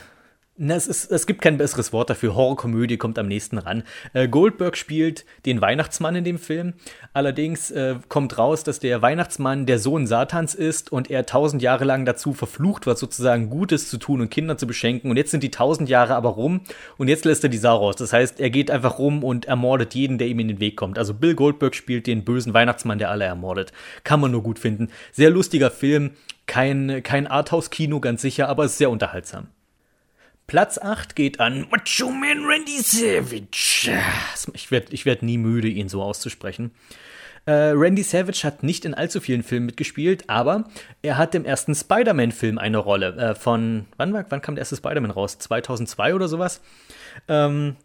na, es, ist, es gibt kein besseres Wort dafür. Horrorkomödie kommt am nächsten ran. Äh, Goldberg spielt den Weihnachtsmann in dem Film. Allerdings äh, kommt raus, dass der Weihnachtsmann der Sohn Satans ist und er tausend Jahre lang dazu verflucht war, sozusagen Gutes zu tun und Kinder zu beschenken. Und jetzt sind die tausend Jahre aber rum und jetzt lässt er die Sau raus. Das heißt, er geht einfach rum und ermordet jeden, der ihm in den Weg kommt. Also Bill Goldberg spielt den bösen Weihnachtsmann, der alle ermordet. Kann man nur gut finden. Sehr lustiger Film. Kein, kein Arthouse-Kino, ganz sicher, aber ist sehr unterhaltsam. Platz 8 geht an Macho Man Randy Savage. Ich werde ich werd nie müde, ihn so auszusprechen. Äh, Randy Savage hat nicht in allzu vielen Filmen mitgespielt, aber er hat im ersten Spider-Man-Film eine Rolle. Äh, von, wann, wann kam der erste Spider-Man raus? 2002 oder sowas? Ähm,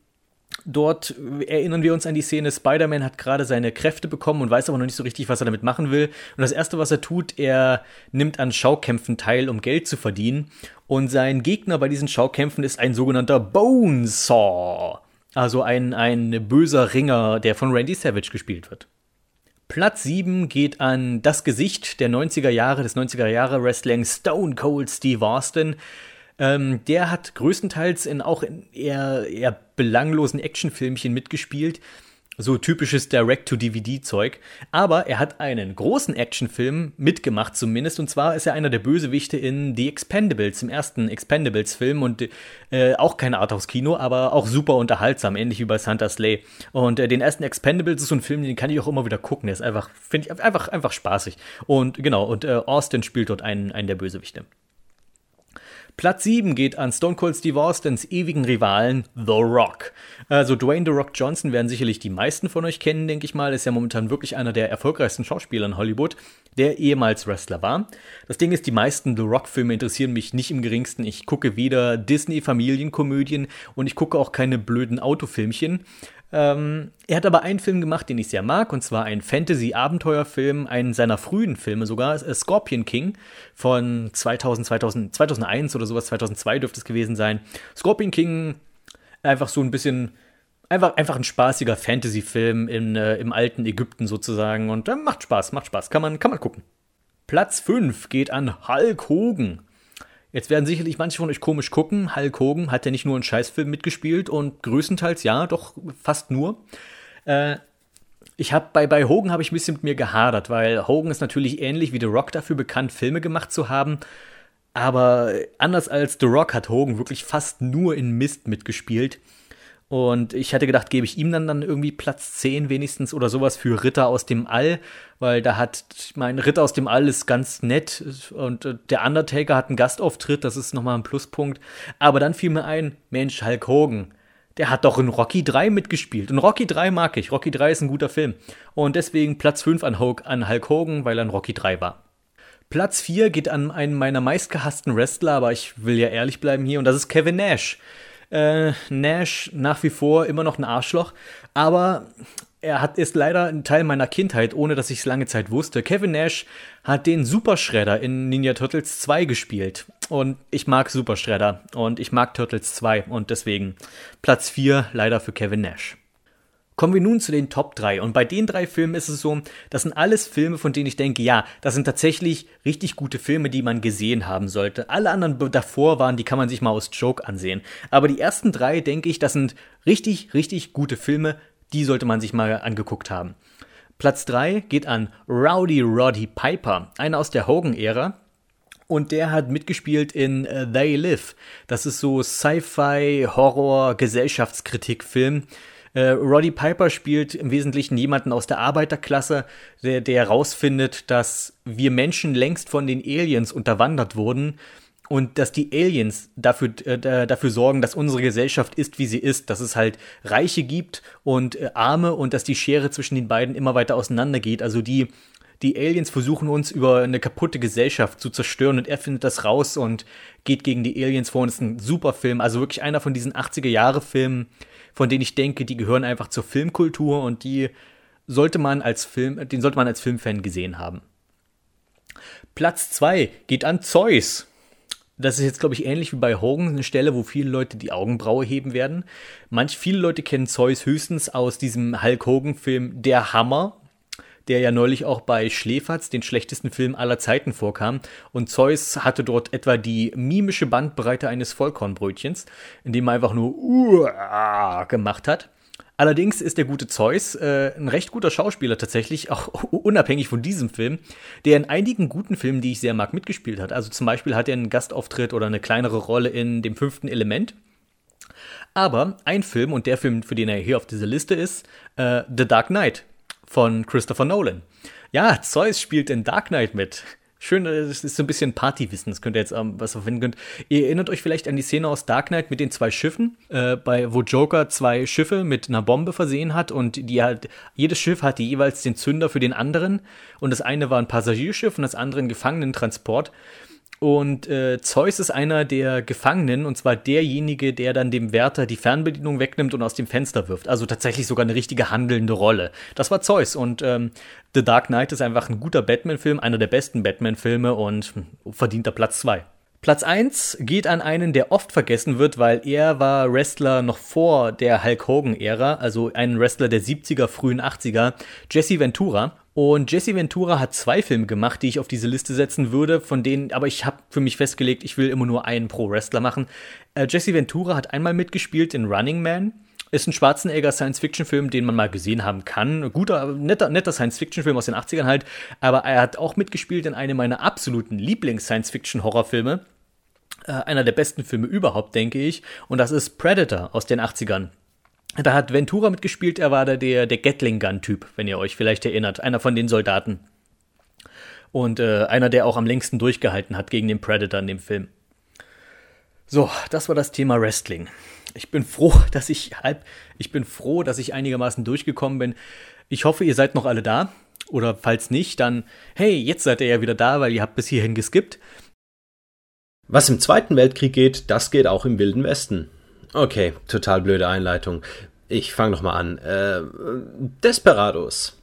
Dort erinnern wir uns an die Szene, Spider-Man hat gerade seine Kräfte bekommen und weiß aber noch nicht so richtig, was er damit machen will. Und das Erste, was er tut, er nimmt an Schaukämpfen teil, um Geld zu verdienen. Und sein Gegner bei diesen Schaukämpfen ist ein sogenannter Bonesaw. Also ein, ein böser Ringer, der von Randy Savage gespielt wird. Platz 7 geht an das Gesicht der 90er Jahre, des 90er Jahre Wrestling Stone Cold Steve Austin. Ähm, der hat größtenteils in auch in eher, eher belanglosen Actionfilmchen mitgespielt. so typisches Direct-to-DVD-Zeug. Aber er hat einen großen Actionfilm mitgemacht zumindest. Und zwar ist er einer der Bösewichte in The Expendables, im ersten Expendables-Film. Und äh, auch kein Arthouse-Kino, aber auch super unterhaltsam, ähnlich wie bei Santa Slay. Und äh, den ersten Expendables ist so ein Film, den kann ich auch immer wieder gucken. Der ist einfach, finde ich, einfach, einfach spaßig. Und genau, und äh, Austin spielt dort einen, einen der Bösewichte. Platz 7 geht an Stone Cold Steve Austins ewigen Rivalen The Rock. Also Dwayne The Rock Johnson werden sicherlich die meisten von euch kennen, denke ich mal. Ist ja momentan wirklich einer der erfolgreichsten Schauspieler in Hollywood, der ehemals Wrestler war. Das Ding ist, die meisten The Rock Filme interessieren mich nicht im geringsten. Ich gucke weder Disney Familienkomödien und ich gucke auch keine blöden Autofilmchen. Ähm, er hat aber einen Film gemacht, den ich sehr mag, und zwar einen Fantasy-Abenteuerfilm, einen seiner frühen Filme sogar, äh, Scorpion King von 2000, 2000, 2001 oder sowas, 2002 dürfte es gewesen sein. Scorpion King, einfach so ein bisschen, einfach, einfach ein spaßiger Fantasy-Film äh, im alten Ägypten sozusagen und äh, macht Spaß, macht Spaß, kann man, kann man gucken. Platz 5 geht an Hulk Hogan. Jetzt werden sicherlich manche von euch komisch gucken. Hulk Hogan hat ja nicht nur einen Scheißfilm mitgespielt und größtenteils ja, doch fast nur. Äh, ich habe bei, bei Hogan habe ich ein bisschen mit mir gehadert, weil Hogan ist natürlich ähnlich wie The Rock dafür bekannt, Filme gemacht zu haben. Aber anders als The Rock hat Hogan wirklich fast nur in Mist mitgespielt. Und ich hätte gedacht, gebe ich ihm dann, dann irgendwie Platz 10 wenigstens oder sowas für Ritter aus dem All, weil da hat, ich meine, Ritter aus dem All ist ganz nett und äh, der Undertaker hat einen Gastauftritt, das ist nochmal ein Pluspunkt. Aber dann fiel mir ein, Mensch, Hulk Hogan, der hat doch in Rocky 3 mitgespielt. Und Rocky 3 mag ich. Rocky 3 ist ein guter Film. Und deswegen Platz 5 an Hulk, an Hulk Hogan, weil er in Rocky 3 war. Platz 4 geht an einen meiner meistgehassten Wrestler, aber ich will ja ehrlich bleiben hier, und das ist Kevin Nash. Äh, Nash nach wie vor immer noch ein Arschloch, aber er hat, ist leider ein Teil meiner Kindheit, ohne dass ich es lange Zeit wusste. Kevin Nash hat den Super Shredder in Ninja Turtles 2 gespielt. Und ich mag Super Shredder und ich mag Turtles 2 und deswegen Platz 4 leider für Kevin Nash. Kommen wir nun zu den Top 3. Und bei den drei Filmen ist es so, das sind alles Filme, von denen ich denke, ja, das sind tatsächlich richtig gute Filme, die man gesehen haben sollte. Alle anderen davor waren, die kann man sich mal aus Joke ansehen. Aber die ersten drei, denke ich, das sind richtig, richtig gute Filme, die sollte man sich mal angeguckt haben. Platz 3 geht an Rowdy Roddy Piper, einer aus der Hogan-Ära. Und der hat mitgespielt in uh, They Live. Das ist so Sci-Fi, Horror, Gesellschaftskritik-Film äh, Roddy Piper spielt im Wesentlichen jemanden aus der Arbeiterklasse, der, der herausfindet, dass wir Menschen längst von den Aliens unterwandert wurden und dass die Aliens dafür, äh, dafür sorgen, dass unsere Gesellschaft ist, wie sie ist, dass es halt Reiche gibt und äh, Arme und dass die Schere zwischen den beiden immer weiter auseinandergeht. Also die, die Aliens versuchen uns über eine kaputte Gesellschaft zu zerstören und er findet das raus und geht gegen die Aliens vor und ist ein super Film. Also wirklich einer von diesen 80er-Jahre-Filmen, von denen ich denke, die gehören einfach zur Filmkultur und die sollte man als Film, den sollte man als Filmfan gesehen haben. Platz 2 geht an Zeus. Das ist jetzt, glaube ich, ähnlich wie bei Hogan, eine Stelle, wo viele Leute die Augenbraue heben werden. Manch viele Leute kennen Zeus höchstens aus diesem Hulk Hogan-Film Der Hammer, der ja neulich auch bei Schläferz, den schlechtesten Film aller Zeiten, vorkam. Und Zeus hatte dort etwa die mimische Bandbreite eines Vollkornbrötchens, indem er einfach nur Uah gemacht hat. Allerdings ist der gute Zeus äh, ein recht guter Schauspieler tatsächlich, auch unabhängig von diesem Film, der in einigen guten Filmen, die ich sehr mag, mitgespielt hat. Also zum Beispiel hat er einen Gastauftritt oder eine kleinere Rolle in dem fünften Element. Aber ein Film, und der Film, für den er hier auf dieser Liste ist, äh, The Dark Knight von Christopher Nolan. Ja, Zeus spielt in Dark Knight mit. Schön, das ist so ein bisschen Partywissen, das könnt ihr jetzt ähm, was verwenden könnt. Ihr erinnert euch vielleicht an die Szene aus Dark Knight mit den zwei Schiffen, äh, bei, wo Joker zwei Schiffe mit einer Bombe versehen hat und die halt, jedes Schiff hatte jeweils den Zünder für den anderen und das eine war ein Passagierschiff und das andere ein Gefangenentransport. Und äh, Zeus ist einer der Gefangenen, und zwar derjenige, der dann dem Wärter die Fernbedienung wegnimmt und aus dem Fenster wirft. Also tatsächlich sogar eine richtige handelnde Rolle. Das war Zeus. Und ähm, The Dark Knight ist einfach ein guter Batman-Film, einer der besten Batman-Filme und verdienter Platz 2. Platz 1 geht an einen, der oft vergessen wird, weil er war Wrestler noch vor der Hulk Hogan-Ära, also ein Wrestler der 70er, frühen 80er, Jesse Ventura. Und Jesse Ventura hat zwei Filme gemacht, die ich auf diese Liste setzen würde, von denen, aber ich habe für mich festgelegt, ich will immer nur einen pro Wrestler machen. Äh, Jesse Ventura hat einmal mitgespielt in Running Man, Ist ein Schwarzenegger Science-Fiction-Film, den man mal gesehen haben kann. Guter, netter, netter Science-Fiction-Film aus den 80ern halt. Aber er hat auch mitgespielt in einem meiner absoluten Lieblings-Science-Fiction-Horrorfilme. Äh, einer der besten Filme überhaupt, denke ich. Und das ist Predator aus den 80ern. Da hat Ventura mitgespielt, er war da der, der Gatling Gun-Typ, wenn ihr euch vielleicht erinnert. Einer von den Soldaten. Und äh, einer, der auch am längsten durchgehalten hat gegen den Predator in dem Film. So, das war das Thema Wrestling. Ich bin froh, dass ich halb, ich bin froh, dass ich einigermaßen durchgekommen bin. Ich hoffe, ihr seid noch alle da. Oder falls nicht, dann, hey, jetzt seid ihr ja wieder da, weil ihr habt bis hierhin geskippt. Was im Zweiten Weltkrieg geht, das geht auch im Wilden Westen. Okay, total blöde Einleitung. Ich fange nochmal an. Äh, Desperados.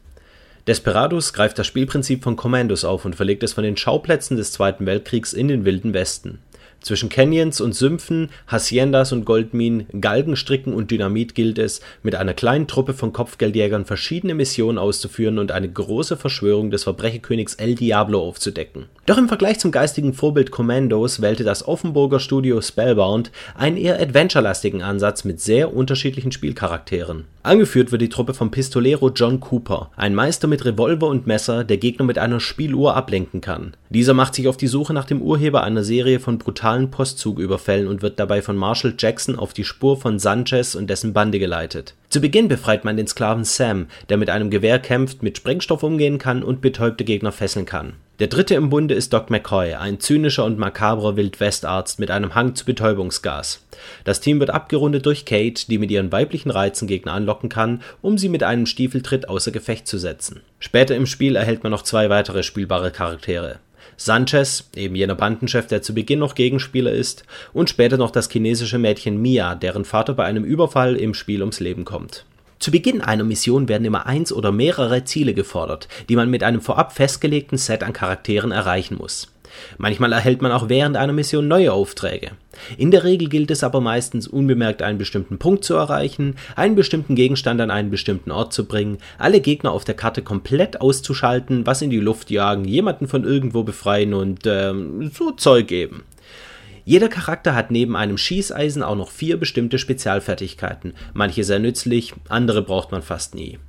Desperados greift das Spielprinzip von Commandos auf und verlegt es von den Schauplätzen des Zweiten Weltkriegs in den Wilden Westen. Zwischen Canyons und Sümpfen, Haciendas und Goldminen, Galgenstricken und Dynamit gilt es, mit einer kleinen Truppe von Kopfgeldjägern verschiedene Missionen auszuführen und eine große Verschwörung des Verbrecherkönigs El Diablo aufzudecken. Doch im Vergleich zum geistigen Vorbild Commandos wählte das Offenburger Studio Spellbound einen eher adventurelastigen Ansatz mit sehr unterschiedlichen Spielcharakteren. Angeführt wird die Truppe vom Pistolero John Cooper, ein Meister mit Revolver und Messer, der Gegner mit einer Spieluhr ablenken kann. Dieser macht sich auf die Suche nach dem Urheber einer Serie von brutalen Postzugüberfällen und wird dabei von Marshall Jackson auf die Spur von Sanchez und dessen Bande geleitet. Zu Beginn befreit man den Sklaven Sam, der mit einem Gewehr kämpft, mit Sprengstoff umgehen kann und betäubte Gegner fesseln kann. Der dritte im Bunde ist Doc McCoy, ein zynischer und makabrer Wildwestarzt mit einem Hang zu Betäubungsgas. Das Team wird abgerundet durch Kate, die mit ihren weiblichen Reizen Gegner anlocken kann, um sie mit einem Stiefeltritt außer Gefecht zu setzen. Später im Spiel erhält man noch zwei weitere spielbare Charaktere. Sanchez, eben jener Bandenchef, der zu Beginn noch Gegenspieler ist, und später noch das chinesische Mädchen Mia, deren Vater bei einem Überfall im Spiel ums Leben kommt zu Beginn einer Mission werden immer eins oder mehrere Ziele gefordert, die man mit einem vorab festgelegten Set an Charakteren erreichen muss. Manchmal erhält man auch während einer Mission neue Aufträge. In der Regel gilt es aber meistens unbemerkt einen bestimmten Punkt zu erreichen, einen bestimmten Gegenstand an einen bestimmten Ort zu bringen, alle Gegner auf der Karte komplett auszuschalten, was in die Luft jagen, jemanden von irgendwo befreien und ähm, so Zeug geben. Jeder Charakter hat neben einem Schießeisen auch noch vier bestimmte Spezialfertigkeiten, manche sehr nützlich, andere braucht man fast nie.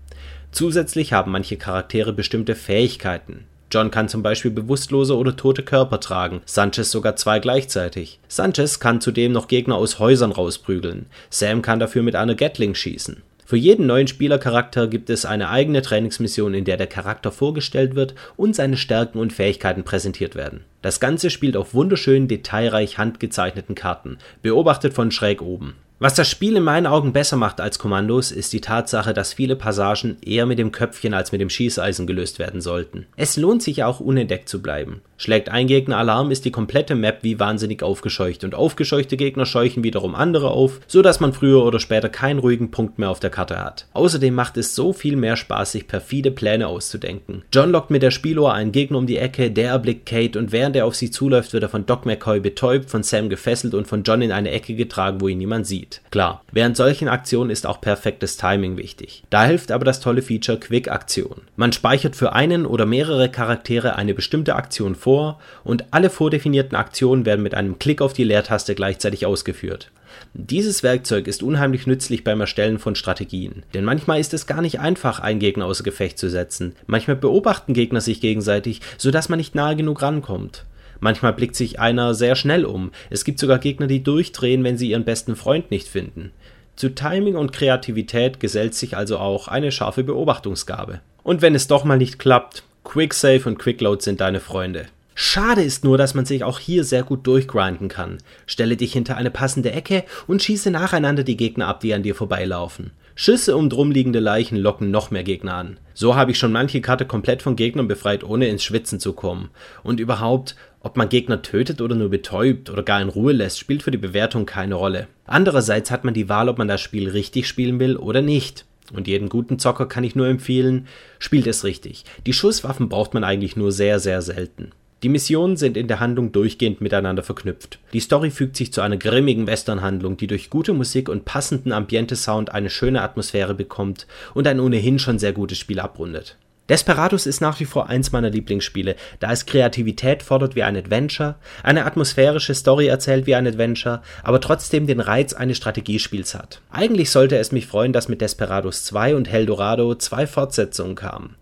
Zusätzlich haben manche Charaktere bestimmte Fähigkeiten. John kann zum Beispiel bewusstlose oder tote Körper tragen, Sanchez sogar zwei gleichzeitig. Sanchez kann zudem noch Gegner aus Häusern rausprügeln, Sam kann dafür mit einer Gatling schießen. Für jeden neuen Spielercharakter gibt es eine eigene Trainingsmission, in der der Charakter vorgestellt wird und seine Stärken und Fähigkeiten präsentiert werden. Das Ganze spielt auf wunderschönen, detailreich handgezeichneten Karten, beobachtet von schräg oben. Was das Spiel in meinen Augen besser macht als Kommandos, ist die Tatsache, dass viele Passagen eher mit dem Köpfchen als mit dem Schießeisen gelöst werden sollten. Es lohnt sich auch unentdeckt zu bleiben. Schlägt ein Gegner Alarm, ist die komplette Map wie wahnsinnig aufgescheucht und aufgescheuchte Gegner scheuchen wiederum andere auf, so dass man früher oder später keinen ruhigen Punkt mehr auf der Karte hat. Außerdem macht es so viel mehr Spaß, sich perfide Pläne auszudenken. John lockt mit der Spieluhr einen Gegner um die Ecke, der erblickt Kate und während er auf sie zuläuft, wird er von Doc McCoy betäubt, von Sam gefesselt und von John in eine Ecke getragen, wo ihn niemand sieht. Klar, während solchen Aktionen ist auch perfektes Timing wichtig. Da hilft aber das tolle Feature Quick Aktion. Man speichert für einen oder mehrere Charaktere eine bestimmte Aktion vor und alle vordefinierten Aktionen werden mit einem Klick auf die Leertaste gleichzeitig ausgeführt. Dieses Werkzeug ist unheimlich nützlich beim Erstellen von Strategien, denn manchmal ist es gar nicht einfach, einen Gegner außer Gefecht zu setzen. Manchmal beobachten Gegner sich gegenseitig, sodass man nicht nahe genug rankommt. Manchmal blickt sich einer sehr schnell um. Es gibt sogar Gegner, die durchdrehen, wenn sie ihren besten Freund nicht finden. Zu Timing und Kreativität gesellt sich also auch eine scharfe Beobachtungsgabe. Und wenn es doch mal nicht klappt, Quicksave und Quickload sind deine Freunde. Schade ist nur, dass man sich auch hier sehr gut durchgrinden kann. Stelle dich hinter eine passende Ecke und schieße nacheinander die Gegner ab, die an dir vorbeilaufen. Schüsse um drumliegende Leichen locken noch mehr Gegner an. So habe ich schon manche Karte komplett von Gegnern befreit, ohne ins Schwitzen zu kommen. Und überhaupt, ob man Gegner tötet oder nur betäubt oder gar in Ruhe lässt, spielt für die Bewertung keine Rolle. Andererseits hat man die Wahl, ob man das Spiel richtig spielen will oder nicht. Und jeden guten Zocker kann ich nur empfehlen, spielt es richtig. Die Schusswaffen braucht man eigentlich nur sehr, sehr selten. Die Missionen sind in der Handlung durchgehend miteinander verknüpft. Die Story fügt sich zu einer grimmigen Westernhandlung, die durch gute Musik und passenden Ambiente-Sound eine schöne Atmosphäre bekommt und ein ohnehin schon sehr gutes Spiel abrundet. Desperados ist nach wie vor eins meiner Lieblingsspiele, da es Kreativität fordert wie ein Adventure, eine atmosphärische Story erzählt wie ein Adventure, aber trotzdem den Reiz eines Strategiespiels hat. Eigentlich sollte es mich freuen, dass mit Desperados 2 und Heldorado zwei Fortsetzungen kamen.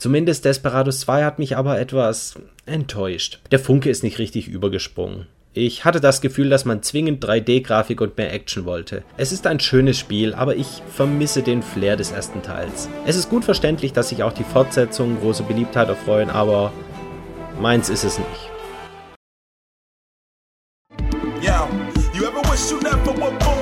Zumindest Desperados 2 hat mich aber etwas enttäuscht. Der Funke ist nicht richtig übergesprungen. Ich hatte das Gefühl, dass man zwingend 3D-Grafik und mehr Action wollte. Es ist ein schönes Spiel, aber ich vermisse den Flair des ersten Teils. Es ist gut verständlich, dass sich auch die Fortsetzungen große Beliebtheit erfreuen, aber meins ist es nicht. Yo, you ever wish you never were born?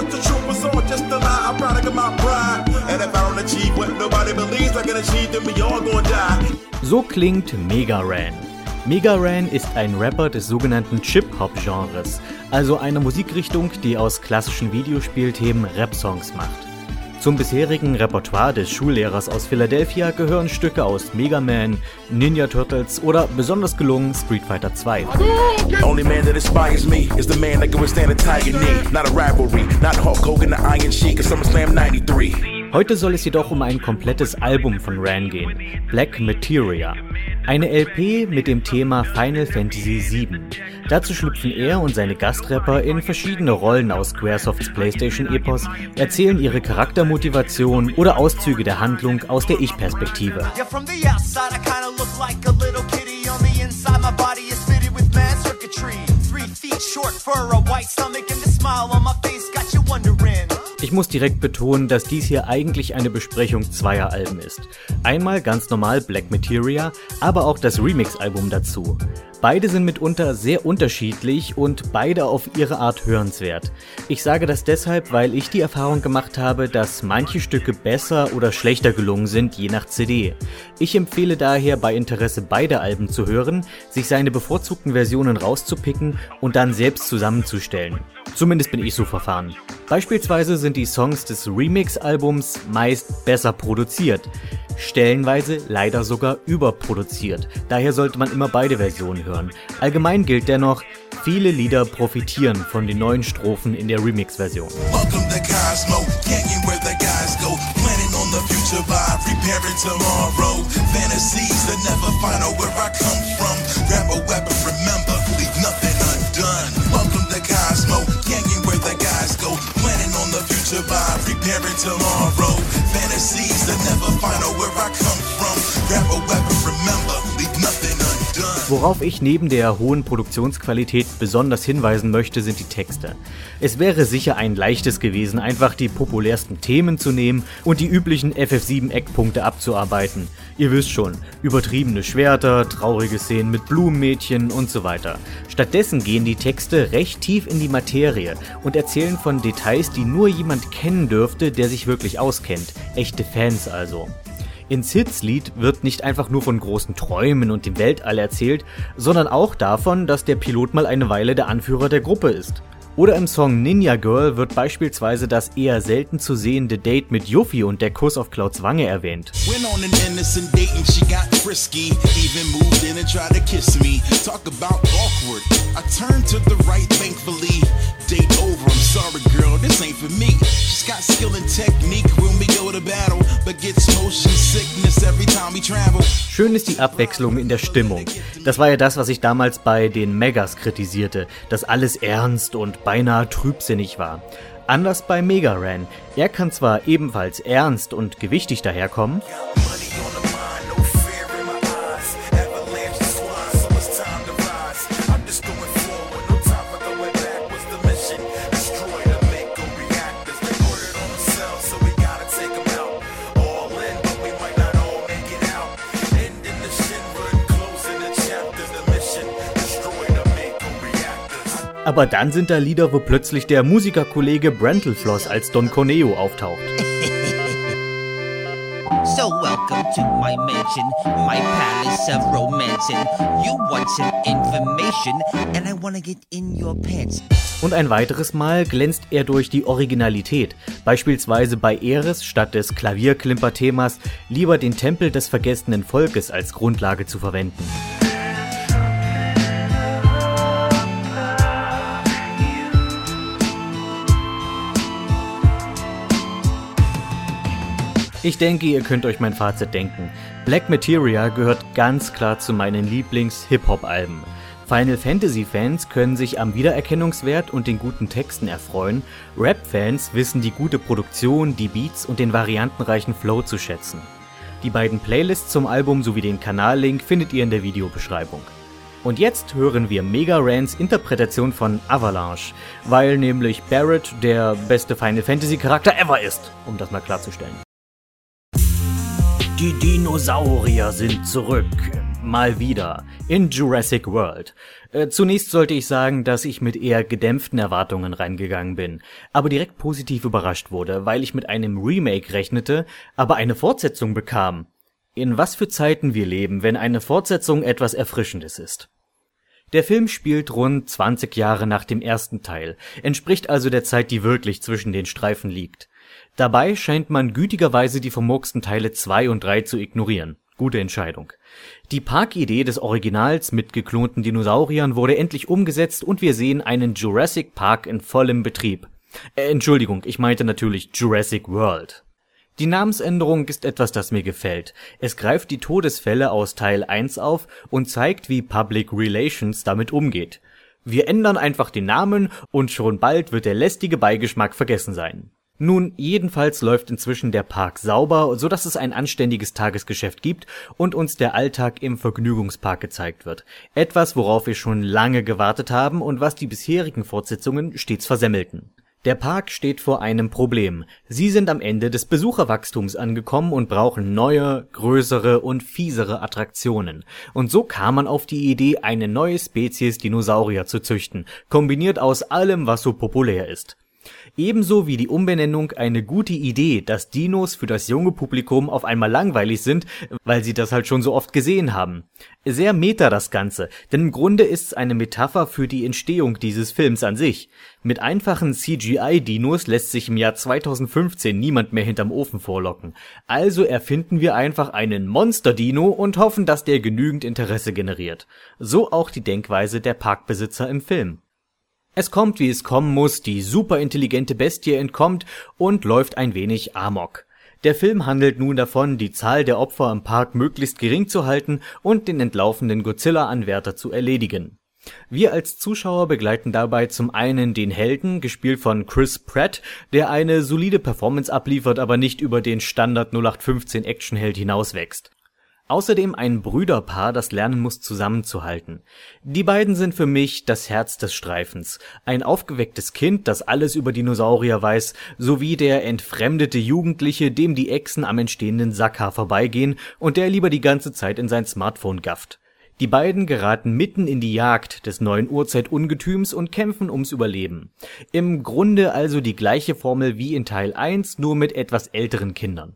Was the truth was all just a lie. I'm proud of my pride. And if I don't achieve what nobody believes I can achieve, then we all gonna die. So klingt Mega Ran. Mega Ran ist ein Rapper des sogenannten Chip-Hop-Genres, also einer Musikrichtung, die aus klassischen Videospielthemen Rap-Songs macht. Zum bisherigen Repertoire des Schullehrers aus Philadelphia gehören Stücke aus Mega Man, Ninja Turtles oder besonders gelungen Street Fighter 2. Only man that inspires me is the man that can withstand a tiger knee. Not a rivalry, not Hulk Hogan, the Iron Sheik, or SummerSlam 93. Heute soll es jedoch um ein komplettes Album von Ran gehen, Black Materia. Eine LP mit dem Thema Final Fantasy VII. Dazu schlüpfen er und seine Gastrapper in verschiedene Rollen aus Squaresofts PlayStation-Epos, erzählen ihre Charaktermotivation oder Auszüge der Handlung aus der Ich-Perspektive. Short Ich muss direkt betonen, dass dies hier eigentlich eine Besprechung zweier Alben ist. Einmal ganz normal Black Materia, aber auch das Remix-Album dazu. Beide sind mitunter sehr unterschiedlich und beide auf ihre Art hörenswert. Ich sage das deshalb, weil ich die Erfahrung gemacht habe, dass manche Stücke besser oder schlechter gelungen sind, je nach CD. Ich empfehle daher bei Interesse beide Alben zu hören, sich seine bevorzugten Versionen rauszupicken und dann selbst zusammenzustellen. Zumindest bin ich so verfahren. Beispielsweise sind die Songs des Remix-Albums meist besser produziert stellenweise leider sogar überproduziert. Daher sollte man immer beide Versionen hören. Allgemein gilt dennoch, viele Lieder profitieren von den neuen Strophen in der Remix-Version. Survive, preparing tomorrow. Fantasies that never find out where I come from. Grab a weapon, remember. Worauf ich neben der hohen Produktionsqualität besonders hinweisen möchte, sind die Texte. Es wäre sicher ein leichtes gewesen, einfach die populärsten Themen zu nehmen und die üblichen FF7-Eckpunkte abzuarbeiten. Ihr wisst schon, übertriebene Schwerter, traurige Szenen mit Blumenmädchen und so weiter. Stattdessen gehen die Texte recht tief in die Materie und erzählen von Details, die nur jemand kennen dürfte, der sich wirklich auskennt. Echte Fans also. In Sids Lied wird nicht einfach nur von großen Träumen und dem Weltall erzählt, sondern auch davon, dass der Pilot mal eine Weile der Anführer der Gruppe ist. Oder im Song Ninja Girl wird beispielsweise das eher selten zu sehende Date mit Yuffie und der Kuss auf Clouds Wange erwähnt. Date over, sorry girl, this ain't for me. She's got skill and technique when we go to battle, but gets motion sickness every time we travel. Schön ist die Abwechslung in der Stimmung. Das war ja das, was ich damals bei den Megas kritisierte, dass alles ernst und beinahe trübsinnig war. Anders bei Mega Ran. Er kann zwar ebenfalls ernst und gewichtig daherkommen, Aber dann sind da Lieder, wo plötzlich der Musikerkollege Brentelfloss als Don Corneo auftaucht. So welcome to my mansion, my palace of romance. You want some information and I wanna get in your pants. Und ein weiteres Mal glänzt er durch die Originalität, beispielsweise bei Eris statt des Klavierklimper-Themas lieber den Tempel des vergessenen Volkes als Grundlage zu verwenden. Ich denke, ihr könnt euch mein Fazit denken. Black Materia gehört ganz klar zu meinen Lieblings-Hip-Hop-Alben. Final Fantasy-Fans können sich am Wiedererkennungswert und den guten Texten erfreuen. Rap-Fans wissen die gute Produktion, die Beats und den variantenreichen Flow zu schätzen. Die beiden Playlists zum Album sowie den Kanallink findet ihr in der Videobeschreibung. Und jetzt hören wir Mega Rans Interpretation von Avalanche, weil nämlich Barrett der beste Final Fantasy Charakter ever ist, um das mal klarzustellen. Die Dinosaurier sind zurück. Mal wieder. In Jurassic World. Äh, zunächst sollte ich sagen, dass ich mit eher gedämpften Erwartungen reingegangen bin, aber direkt positiv überrascht wurde, weil ich mit einem Remake rechnete, aber eine Fortsetzung bekam. In was für Zeiten wir leben, wenn eine Fortsetzung etwas Erfrischendes ist. Der Film spielt rund 20 Jahre nach dem ersten Teil, entspricht also der Zeit, die wirklich zwischen den Streifen liegt. Dabei scheint man gütigerweise die vermurksten Teile 2 und 3 zu ignorieren. Gute Entscheidung. Die Parkidee des Originals mit geklonten Dinosauriern wurde endlich umgesetzt und wir sehen einen Jurassic Park in vollem Betrieb. Äh, Entschuldigung, ich meinte natürlich Jurassic World. Die Namensänderung ist etwas, das mir gefällt. Es greift die Todesfälle aus Teil 1 auf und zeigt, wie Public Relations damit umgeht. Wir ändern einfach den Namen und schon bald wird der lästige Beigeschmack vergessen sein. Nun, jedenfalls läuft inzwischen der Park sauber, so dass es ein anständiges Tagesgeschäft gibt und uns der Alltag im Vergnügungspark gezeigt wird. Etwas, worauf wir schon lange gewartet haben und was die bisherigen Fortsetzungen stets versemmelten. Der Park steht vor einem Problem. Sie sind am Ende des Besucherwachstums angekommen und brauchen neue, größere und fiesere Attraktionen. Und so kam man auf die Idee, eine neue Spezies Dinosaurier zu züchten, kombiniert aus allem, was so populär ist. Ebenso wie die Umbenennung eine gute Idee, dass Dinos für das junge Publikum auf einmal langweilig sind, weil sie das halt schon so oft gesehen haben. Sehr meta das Ganze, denn im Grunde ist's eine Metapher für die Entstehung dieses Films an sich. Mit einfachen CGI-Dinos lässt sich im Jahr 2015 niemand mehr hinterm Ofen vorlocken. Also erfinden wir einfach einen Monster-Dino und hoffen, dass der genügend Interesse generiert. So auch die Denkweise der Parkbesitzer im Film. Es kommt, wie es kommen muss, die superintelligente Bestie entkommt und läuft ein wenig amok. Der Film handelt nun davon, die Zahl der Opfer im Park möglichst gering zu halten und den entlaufenden Godzilla-Anwärter zu erledigen. Wir als Zuschauer begleiten dabei zum einen den Helden, gespielt von Chris Pratt, der eine solide Performance abliefert, aber nicht über den Standard 0815 Actionheld hinauswächst. Außerdem ein Brüderpaar, das lernen muss zusammenzuhalten. Die beiden sind für mich das Herz des Streifens. Ein aufgewecktes Kind, das alles über Dinosaurier weiß, sowie der entfremdete Jugendliche, dem die Echsen am entstehenden Sackhaar vorbeigehen und der lieber die ganze Zeit in sein Smartphone gafft. Die beiden geraten mitten in die Jagd des neuen Urzeitungetüms und kämpfen ums Überleben. Im Grunde also die gleiche Formel wie in Teil 1, nur mit etwas älteren Kindern.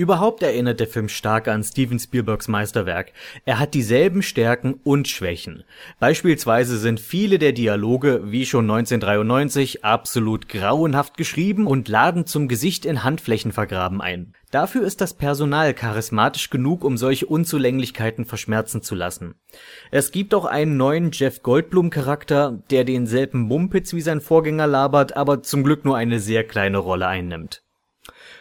Überhaupt erinnert der Film stark an Steven Spielbergs Meisterwerk. Er hat dieselben Stärken und Schwächen. Beispielsweise sind viele der Dialoge, wie schon 1993, absolut grauenhaft geschrieben und laden zum Gesicht in Handflächen vergraben ein. Dafür ist das Personal charismatisch genug, um solche Unzulänglichkeiten verschmerzen zu lassen. Es gibt auch einen neuen Jeff Goldblum Charakter, der denselben Mumpitz wie sein Vorgänger labert, aber zum Glück nur eine sehr kleine Rolle einnimmt.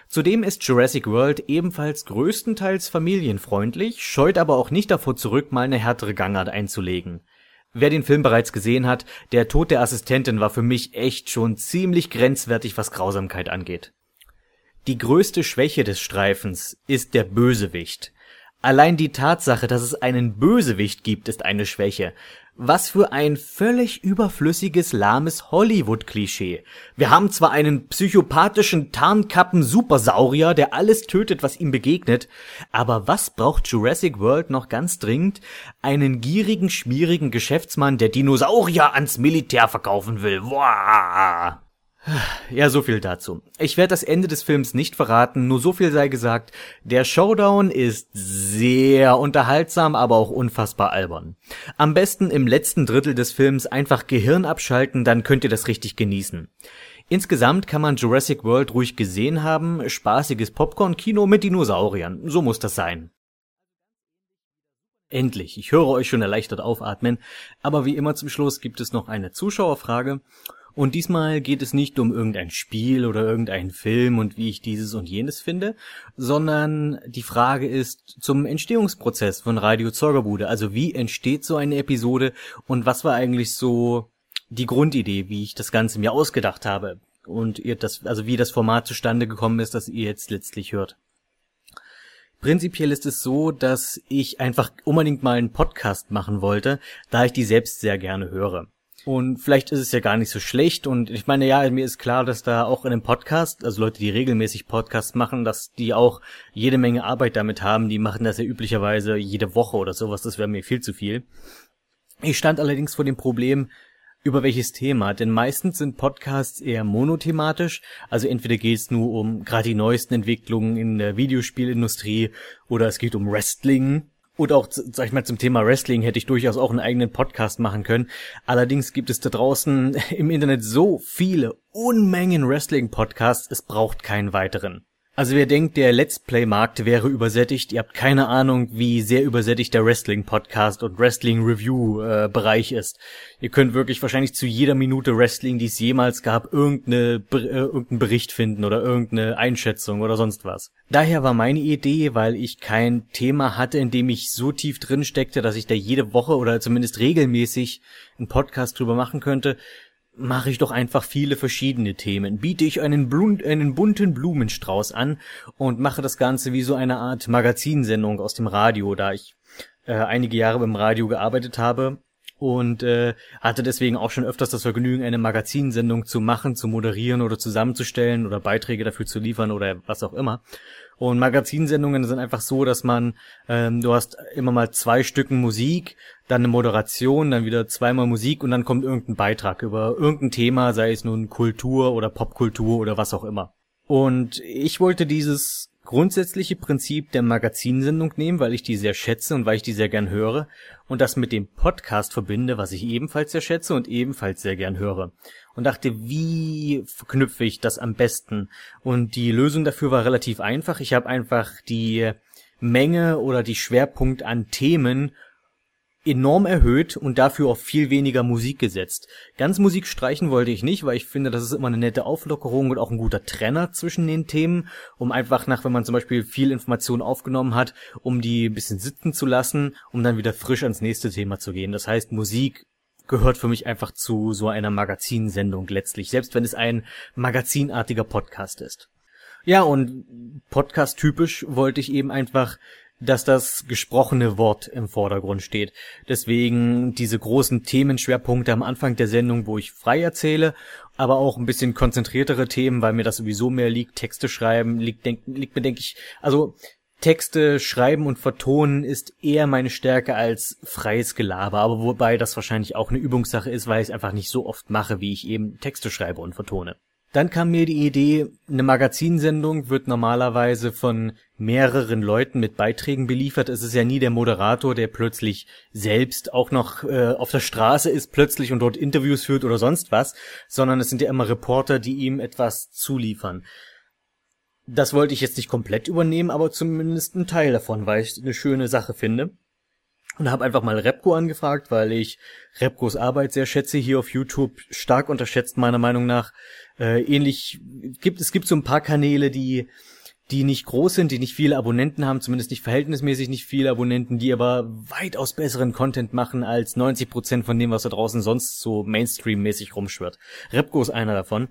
Zudem ist Jurassic World ebenfalls größtenteils familienfreundlich, scheut aber auch nicht davor zurück, mal eine härtere Gangart einzulegen. Wer den Film bereits gesehen hat, der Tod der Assistentin war für mich echt schon ziemlich grenzwertig, was Grausamkeit angeht. Die größte Schwäche des Streifens ist der Bösewicht. Allein die Tatsache, dass es einen Bösewicht gibt, ist eine Schwäche. Was für ein völlig überflüssiges, lahmes Hollywood-Klischee. Wir haben zwar einen psychopathischen Tarnkappen-Supersaurier, der alles tötet, was ihm begegnet, aber was braucht Jurassic World noch ganz dringend? Einen gierigen, schmierigen Geschäftsmann, der Dinosaurier ans Militär verkaufen will. Boah. Ja, so viel dazu. Ich werde das Ende des Films nicht verraten, nur so viel sei gesagt. Der Showdown ist sehr unterhaltsam, aber auch unfassbar albern. Am besten im letzten Drittel des Films einfach Gehirn abschalten, dann könnt ihr das richtig genießen. Insgesamt kann man Jurassic World ruhig gesehen haben, spaßiges Popcorn-Kino mit Dinosauriern, so muss das sein. Endlich, ich höre euch schon erleichtert aufatmen, aber wie immer zum Schluss gibt es noch eine Zuschauerfrage Und diesmal geht es nicht um irgendein Spiel oder irgendeinen Film und wie ich dieses und jenes finde, sondern die Frage ist zum Entstehungsprozess von Radio Zorgerbude. Also wie entsteht so eine Episode und was war eigentlich so die Grundidee, wie ich das Ganze mir ausgedacht habe und ihr das, also wie das Format zustande gekommen ist, das ihr jetzt letztlich hört. Prinzipiell ist es so, dass ich einfach unbedingt mal einen Podcast machen wollte, da ich die selbst sehr gerne höre. Und vielleicht ist es ja gar nicht so schlecht. Und ich meine, ja, mir ist klar, dass da auch in einem Podcast, also Leute, die regelmäßig Podcasts machen, dass die auch jede Menge Arbeit damit haben. Die machen das ja üblicherweise jede Woche oder sowas. Das wäre mir viel zu viel. Ich stand allerdings vor dem Problem, über welches Thema, denn meistens sind Podcasts eher monothematisch, also entweder geht es nur um gerade die neuesten Entwicklungen in der Videospielindustrie oder es geht um Wrestling oder auch, sag ich mal, zum Thema Wrestling hätte ich durchaus auch einen eigenen Podcast machen können. Allerdings gibt es da draußen im Internet so viele Unmengen Wrestling-Podcasts, es braucht keinen weiteren. Also wer denkt, der Let's Play-Markt wäre übersättigt, ihr habt keine Ahnung, wie sehr übersättigt der Wrestling-Podcast und Wrestling-Review-Bereich ist. Ihr könnt wirklich wahrscheinlich zu jeder Minute Wrestling, die es jemals gab, irgendeine, äh, irgendeinen Bericht finden oder irgendeine Einschätzung oder sonst was. Daher war meine Idee, weil ich kein Thema hatte, in dem ich so tief drin steckte, dass ich da jede Woche oder zumindest regelmäßig einen Podcast drüber machen könnte, mache ich doch einfach viele verschiedene Themen, biete ich einen, Blun einen bunten Blumenstrauß an und mache das Ganze wie so eine Art Magazinsendung aus dem Radio, da ich äh, einige Jahre beim Radio gearbeitet habe und äh, hatte deswegen auch schon öfters das Vergnügen, eine Magazinsendung zu machen, zu moderieren oder zusammenzustellen oder Beiträge dafür zu liefern oder was auch immer. Und Magazinsendungen sind einfach so, dass man, ähm, du hast immer mal zwei Stücken Musik, dann eine Moderation, dann wieder zweimal Musik und dann kommt irgendein Beitrag über irgendein Thema, sei es nun Kultur oder Popkultur oder was auch immer. Und ich wollte dieses grundsätzliche Prinzip der Magazinsendung nehmen, weil ich die sehr schätze und weil ich die sehr gern höre und das mit dem Podcast verbinde, was ich ebenfalls sehr schätze und ebenfalls sehr gern höre. Und dachte, wie verknüpfe ich das am besten? Und die Lösung dafür war relativ einfach. Ich habe einfach die Menge oder die Schwerpunkt an Themen enorm erhöht und dafür auf viel weniger Musik gesetzt. Ganz Musik streichen wollte ich nicht, weil ich finde, das ist immer eine nette Auflockerung und auch ein guter Trenner zwischen den Themen, um einfach nach, wenn man zum Beispiel viel Information aufgenommen hat, um die ein bisschen sitzen zu lassen, um dann wieder frisch ans nächste Thema zu gehen. Das heißt, Musik gehört für mich einfach zu so einer Magazinsendung letztlich, selbst wenn es ein magazinartiger Podcast ist. Ja, und Podcast typisch wollte ich eben einfach dass das gesprochene Wort im Vordergrund steht. Deswegen diese großen Themenschwerpunkte am Anfang der Sendung, wo ich frei erzähle, aber auch ein bisschen konzentriertere Themen, weil mir das sowieso mehr liegt. Texte schreiben liegt, denk, liegt mir, denke ich, also Texte schreiben und vertonen ist eher meine Stärke als freies Gelaber, aber wobei das wahrscheinlich auch eine Übungssache ist, weil ich es einfach nicht so oft mache, wie ich eben Texte schreibe und vertone. Dann kam mir die Idee, eine Magazinsendung wird normalerweise von mehreren Leuten mit Beiträgen beliefert. Es ist ja nie der Moderator, der plötzlich selbst auch noch äh, auf der Straße ist plötzlich und dort Interviews führt oder sonst was, sondern es sind ja immer Reporter, die ihm etwas zuliefern. Das wollte ich jetzt nicht komplett übernehmen, aber zumindest einen Teil davon, weil ich eine schöne Sache finde und habe einfach mal Repco angefragt, weil ich Repcos Arbeit sehr schätze, hier auf YouTube stark unterschätzt meiner Meinung nach. Äh, ähnlich gibt es gibt so ein paar Kanäle, die die nicht groß sind, die nicht viele Abonnenten haben, zumindest nicht verhältnismäßig nicht viele Abonnenten, die aber weitaus besseren Content machen als 90 Prozent von dem, was da draußen sonst so Mainstream-mäßig rumschwirrt. Repco ist einer davon.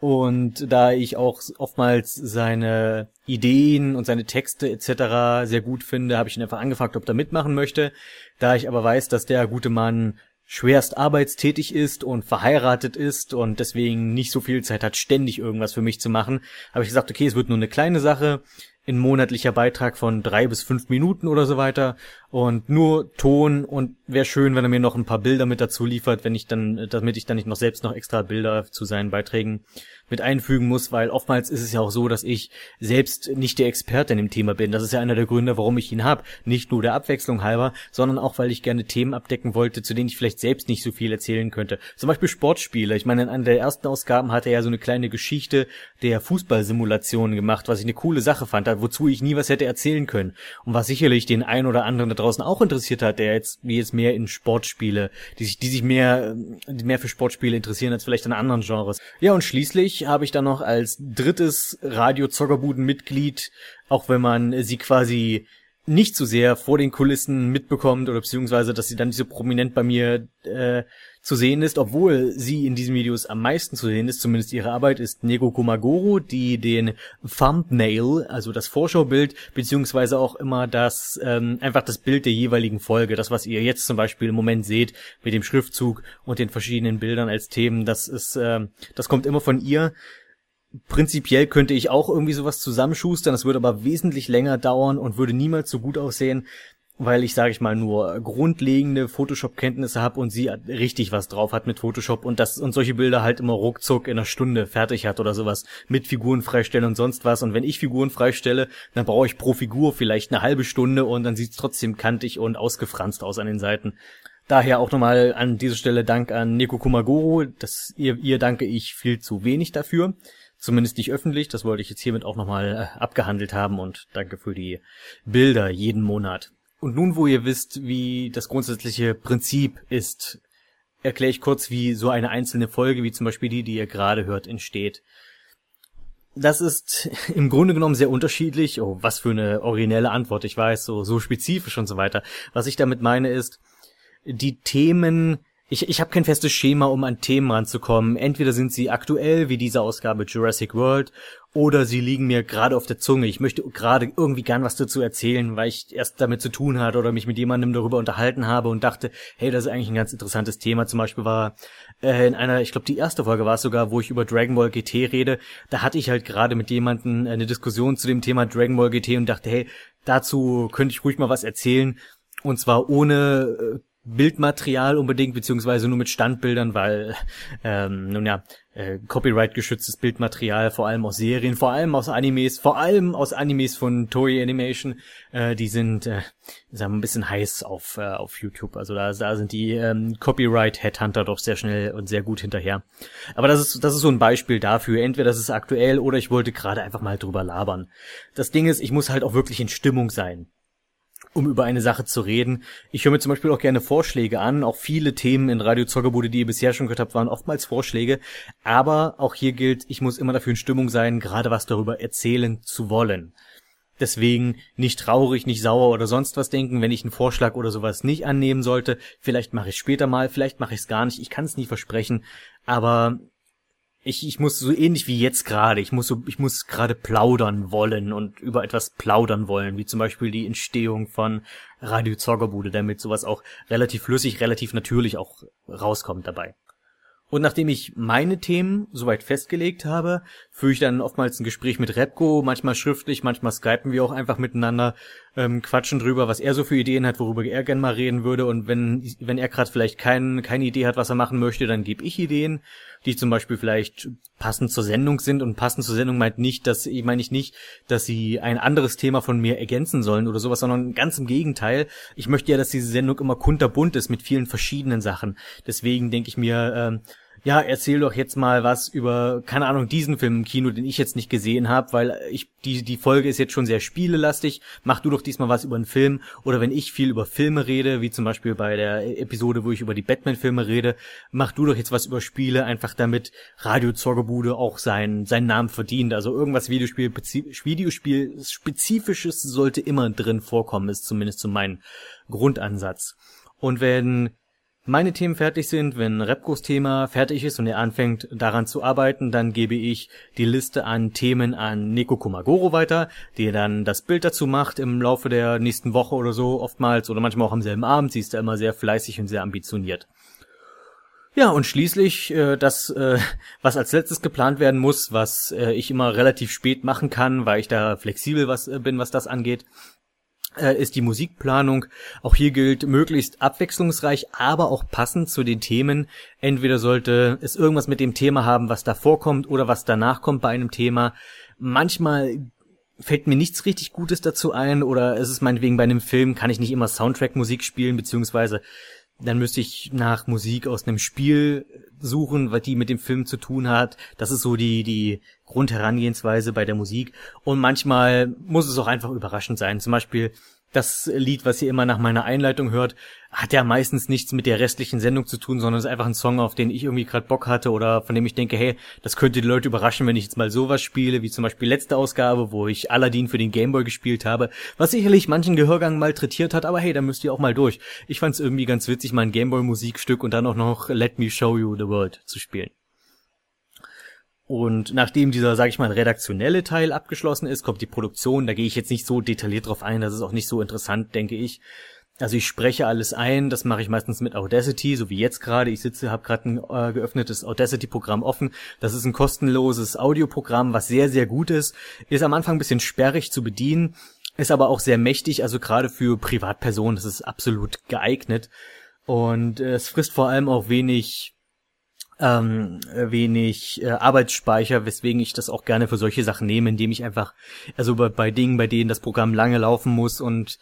Und da ich auch oftmals seine Ideen und seine Texte etc. sehr gut finde, habe ich ihn einfach angefragt, ob er mitmachen möchte. Da ich aber weiß, dass der gute Mann schwerst arbeitstätig ist und verheiratet ist und deswegen nicht so viel Zeit hat, ständig irgendwas für mich zu machen, habe ich gesagt, okay, es wird nur eine kleine Sache, ein monatlicher Beitrag von drei bis fünf Minuten oder so weiter und nur Ton und wäre schön, wenn er mir noch ein paar Bilder mit dazu liefert, wenn ich dann, damit ich dann nicht noch selbst noch extra Bilder zu seinen Beiträgen mit einfügen muss, weil oftmals ist es ja auch so, dass ich selbst nicht der Experte in dem Thema bin. Das ist ja einer der Gründe, warum ich ihn habe. Nicht nur der Abwechslung halber, sondern auch, weil ich gerne Themen abdecken wollte, zu denen ich vielleicht selbst nicht so viel erzählen könnte. Zum Beispiel Sportspiele. Ich meine, in einer der ersten Ausgaben hat er ja so eine kleine Geschichte der Fußballsimulationen gemacht, was ich eine coole Sache fand, wozu ich nie was hätte erzählen können. Und was sicherlich den einen oder anderen da draußen auch interessiert hat, der jetzt, wie jetzt mehr in Sportspiele, die sich, die sich mehr, mehr für Sportspiele interessieren als vielleicht in anderen Genres. Ja, und schließlich habe ich dann noch als drittes Radio-Zockerbuden-Mitglied, auch wenn man sie quasi nicht so sehr vor den Kulissen mitbekommt oder beziehungsweise, dass sie dann nicht so prominent bei mir äh, zu sehen ist, obwohl sie in diesen Videos am meisten zu sehen ist, zumindest ihre Arbeit, ist Nego Komagoro, die den Thumbnail, also das Vorschaubild, beziehungsweise auch immer das, ähm, einfach das Bild der jeweiligen Folge, das, was ihr jetzt zum Beispiel im Moment seht, mit dem Schriftzug und den verschiedenen Bildern als Themen, das ist, äh, das kommt immer von ihr. Prinzipiell könnte ich auch irgendwie sowas zusammenschustern, das würde aber wesentlich länger dauern und würde niemals so gut aussehen weil ich, sage ich mal, nur grundlegende Photoshop-Kenntnisse habe und sie richtig was drauf hat mit Photoshop und das und solche Bilder halt immer ruckzuck in einer Stunde fertig hat oder sowas mit Figuren freistellen und sonst was. Und wenn ich Figuren freistelle, dann brauche ich pro Figur vielleicht eine halbe Stunde und dann sieht's trotzdem kantig und ausgefranst aus an den Seiten. Daher auch nochmal an dieser Stelle Dank an Neko Kumagoro. Das, ihr, ihr danke ich viel zu wenig dafür. Zumindest nicht öffentlich. Das wollte ich jetzt hiermit auch nochmal äh, abgehandelt haben und danke für die Bilder jeden Monat. Und nun, wo ihr wisst, wie das grundsätzliche Prinzip ist, erkläre ich kurz, wie so eine einzelne Folge, wie zum Beispiel die, die ihr gerade hört, entsteht. Das ist im Grunde genommen sehr unterschiedlich. Oh, was für eine originelle Antwort, ich weiß, so, so spezifisch und so weiter. Was ich damit meine ist, die Themen ich, ich habe kein festes Schema, um an Themen ranzukommen. Entweder sind sie aktuell, wie diese Ausgabe Jurassic World, oder sie liegen mir gerade auf der Zunge. Ich möchte gerade irgendwie gern was dazu erzählen, weil ich erst damit zu tun hatte oder mich mit jemandem darüber unterhalten habe und dachte, hey, das ist eigentlich ein ganz interessantes Thema. Zum Beispiel war äh, in einer, ich glaube, die erste Folge war es sogar, wo ich über Dragon Ball GT rede. Da hatte ich halt gerade mit jemandem eine Diskussion zu dem Thema Dragon Ball GT und dachte, hey, dazu könnte ich ruhig mal was erzählen. Und zwar ohne äh, Bildmaterial unbedingt, beziehungsweise nur mit Standbildern, weil, ähm, nun ja, äh, Copyright-geschütztes Bildmaterial, vor allem aus Serien, vor allem aus Animes, vor allem aus Animes von Toei Animation, äh, die sind, äh, sagen wir, ein bisschen heiß auf, äh, auf YouTube. Also da, da sind die ähm, Copyright-Headhunter doch sehr schnell und sehr gut hinterher. Aber das ist, das ist so ein Beispiel dafür. Entweder das ist aktuell oder ich wollte gerade einfach mal drüber labern. Das Ding ist, ich muss halt auch wirklich in Stimmung sein um über eine Sache zu reden. Ich höre mir zum Beispiel auch gerne Vorschläge an. Auch viele Themen in Radio Zockerbude, die ihr bisher schon gehört habt, waren oftmals Vorschläge. Aber auch hier gilt, ich muss immer dafür in Stimmung sein, gerade was darüber erzählen zu wollen. Deswegen nicht traurig, nicht sauer oder sonst was denken, wenn ich einen Vorschlag oder sowas nicht annehmen sollte. Vielleicht mache ich später mal, vielleicht mache ich es gar nicht. Ich kann es nie versprechen. Aber ich, ich muss so ähnlich wie jetzt gerade, ich muss so, ich muss gerade plaudern wollen und über etwas plaudern wollen, wie zum Beispiel die Entstehung von Radio Zoggerbude, damit sowas auch relativ flüssig, relativ natürlich auch rauskommt dabei. Und nachdem ich meine Themen soweit festgelegt habe, führe ich dann oftmals ein Gespräch mit Repco, manchmal schriftlich, manchmal skypen wir auch einfach miteinander, ähm, quatschen drüber, was er so für Ideen hat, worüber er gern mal reden würde. Und wenn, wenn er gerade vielleicht kein, keine Idee hat, was er machen möchte, dann gebe ich Ideen, die zum Beispiel vielleicht passend zur Sendung sind. Und passend zur Sendung meint nicht, dass, ich meine ich nicht, dass sie ein anderes Thema von mir ergänzen sollen oder sowas, sondern ganz im Gegenteil. Ich möchte ja, dass diese Sendung immer kunterbunt ist mit vielen verschiedenen Sachen. Deswegen denke ich mir, ähm, ja, erzähl doch jetzt mal was über, keine Ahnung, diesen Film im Kino, den ich jetzt nicht gesehen habe, weil ich die die Folge ist jetzt schon sehr spielelastig. Mach du doch diesmal was über einen Film oder wenn ich viel über Filme rede, wie zum Beispiel bei der Episode, wo ich über die Batman-Filme rede, mach du doch jetzt was über Spiele, einfach damit Radio Zorgebude auch seinen seinen Namen verdient. Also irgendwas Videospiel Videospiel spezifisches sollte immer drin vorkommen, ist zumindest so mein Grundansatz. Und wenn meine Themen fertig sind, wenn Repkos Thema fertig ist und er anfängt daran zu arbeiten, dann gebe ich die Liste an Themen an Neko Komagoro weiter, der dann das Bild dazu macht im Laufe der nächsten Woche oder so oftmals oder manchmal auch am selben Abend. Sie ist da immer sehr fleißig und sehr ambitioniert. Ja, und schließlich äh, das, äh, was als letztes geplant werden muss, was äh, ich immer relativ spät machen kann, weil ich da flexibel was äh, bin, was das angeht, ist die Musikplanung. Auch hier gilt möglichst abwechslungsreich, aber auch passend zu den Themen. Entweder sollte es irgendwas mit dem Thema haben, was da vorkommt oder was danach kommt bei einem Thema. Manchmal fällt mir nichts richtig Gutes dazu ein oder ist es meinetwegen bei einem Film, kann ich nicht immer Soundtrack-Musik spielen, beziehungsweise dann müsste ich nach Musik aus einem Spiel suchen, was die mit dem Film zu tun hat. Das ist so die, die Grundherangehensweise bei der Musik. Und manchmal muss es auch einfach überraschend sein. Zum Beispiel das Lied, was ihr immer nach meiner Einleitung hört, hat ja meistens nichts mit der restlichen Sendung zu tun, sondern ist einfach ein Song, auf den ich irgendwie gerade Bock hatte oder von dem ich denke, hey, das könnte die Leute überraschen, wenn ich jetzt mal sowas spiele, wie zum Beispiel letzte Ausgabe, wo ich Aladdin für den Gameboy gespielt habe, was sicherlich manchen Gehörgang malträtiert hat, aber hey, da müsst ihr auch mal durch. Ich fand's irgendwie ganz witzig, mein Gameboy-Musikstück und dann auch noch Let Me Show You the World zu spielen. Und nachdem dieser, sag ich mal, redaktionelle Teil abgeschlossen ist, kommt die Produktion. Da gehe ich jetzt nicht so detailliert drauf ein. Das ist auch nicht so interessant, denke ich. Also ich spreche alles ein. Das mache ich meistens mit Audacity, so wie jetzt gerade. Ich sitze, habe gerade ein äh, geöffnetes Audacity-Programm offen. Das ist ein kostenloses Audioprogramm, was sehr, sehr gut ist. Ist am Anfang ein bisschen sperrig zu bedienen, ist aber auch sehr mächtig. Also gerade für Privatpersonen, das ist absolut geeignet. Und äh, es frisst vor allem auch wenig ähm, wenig äh, Arbeitsspeicher, weswegen ich das auch gerne für solche Sachen nehme, indem ich einfach, also bei, bei Dingen, bei denen das Programm lange laufen muss und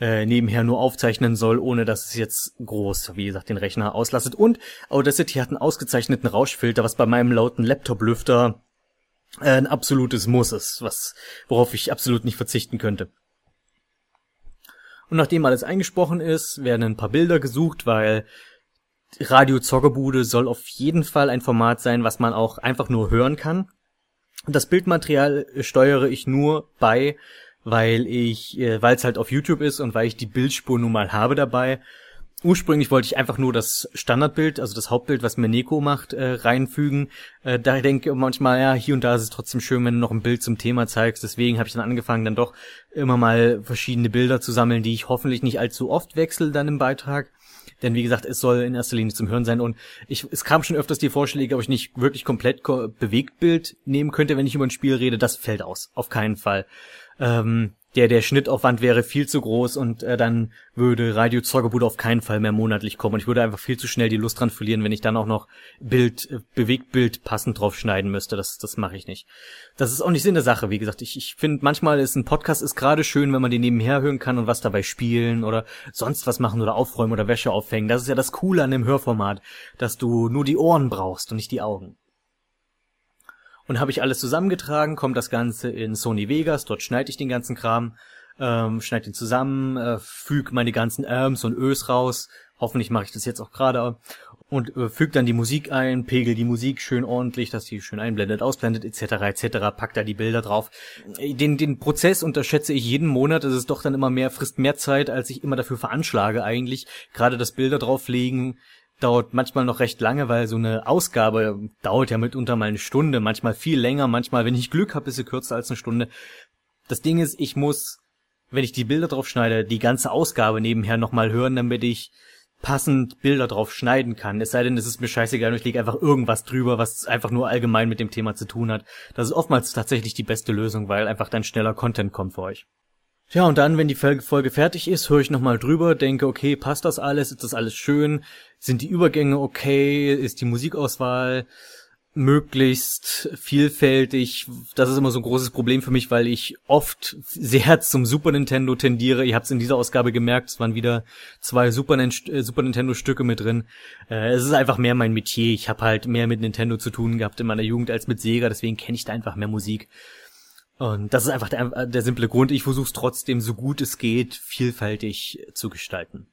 äh, nebenher nur aufzeichnen soll, ohne dass es jetzt groß, wie gesagt, den Rechner auslastet. Und Audacity hat einen ausgezeichneten Rauschfilter, was bei meinem lauten Laptop-Lüfter äh, ein absolutes Muss ist, was, worauf ich absolut nicht verzichten könnte. Und nachdem alles eingesprochen ist, werden ein paar Bilder gesucht, weil Radio Zoggebude soll auf jeden Fall ein Format sein, was man auch einfach nur hören kann. Das Bildmaterial steuere ich nur bei, weil ich, äh, weil es halt auf YouTube ist und weil ich die Bildspur nun mal habe dabei. Ursprünglich wollte ich einfach nur das Standardbild, also das Hauptbild, was mir Neko macht, äh, reinfügen. Äh, da denke ich manchmal, ja, hier und da ist es trotzdem schön, wenn du noch ein Bild zum Thema zeigst. Deswegen habe ich dann angefangen, dann doch immer mal verschiedene Bilder zu sammeln, die ich hoffentlich nicht allzu oft wechsle dann im Beitrag. Denn wie gesagt, es soll in erster Linie zum Hören sein und ich, es kam schon öfters die Vorschläge, ob ich nicht wirklich komplett Bewegtbild nehmen könnte, wenn ich über ein Spiel rede. Das fällt aus. Auf keinen Fall. Ähm, der, der Schnittaufwand wäre viel zu groß und äh, dann würde Radio Zoggerbude auf keinen Fall mehr monatlich kommen. Und ich würde einfach viel zu schnell die Lust dran verlieren, wenn ich dann auch noch Bild, äh, Bewegtbild passend drauf schneiden müsste. Das, das mache ich nicht. Das ist auch nicht Sinn der Sache. Wie gesagt, ich, ich finde manchmal ist ein Podcast ist gerade schön, wenn man den nebenher hören kann und was dabei spielen oder sonst was machen oder aufräumen oder Wäsche aufhängen. Das ist ja das Coole an dem Hörformat, dass du nur die Ohren brauchst und nicht die Augen. Und habe ich alles zusammengetragen, kommt das Ganze in Sony Vegas, dort schneide ich den ganzen Kram, ähm, schneide ihn zusammen, äh, füge meine ganzen Erms und Ös raus. Hoffentlich mache ich das jetzt auch gerade. Und äh, füge dann die Musik ein, pegel die Musik schön ordentlich, dass die schön einblendet, ausblendet, etc. etc. Pack da die Bilder drauf. Den, den Prozess unterschätze ich jeden Monat. Es ist doch dann immer mehr, frisst mehr Zeit, als ich immer dafür veranschlage eigentlich. Gerade das Bilder drauflegen, dauert manchmal noch recht lange, weil so eine Ausgabe dauert ja mitunter mal eine Stunde, manchmal viel länger, manchmal, wenn ich Glück habe, ist sie kürzer als eine Stunde. Das Ding ist, ich muss, wenn ich die Bilder drauf schneide, die ganze Ausgabe nebenher nochmal hören, damit ich passend Bilder drauf schneiden kann. Es sei denn, es ist mir scheißegal und ich lege einfach irgendwas drüber, was einfach nur allgemein mit dem Thema zu tun hat. Das ist oftmals tatsächlich die beste Lösung, weil einfach dann schneller Content kommt für euch. Ja, und dann, wenn die Folge fertig ist, höre ich nochmal drüber, denke, okay, passt das alles? Ist das alles schön? Sind die Übergänge okay? Ist die Musikauswahl möglichst vielfältig? Das ist immer so ein großes Problem für mich, weil ich oft sehr zum Super Nintendo tendiere. Ihr habt es in dieser Ausgabe gemerkt, es waren wieder zwei Super, äh, Super Nintendo Stücke mit drin. Äh, es ist einfach mehr mein Metier. Ich habe halt mehr mit Nintendo zu tun gehabt in meiner Jugend als mit Sega, deswegen kenne ich da einfach mehr Musik. Und das ist einfach der, der simple Grund. Ich versuche es trotzdem so gut es geht vielfältig zu gestalten.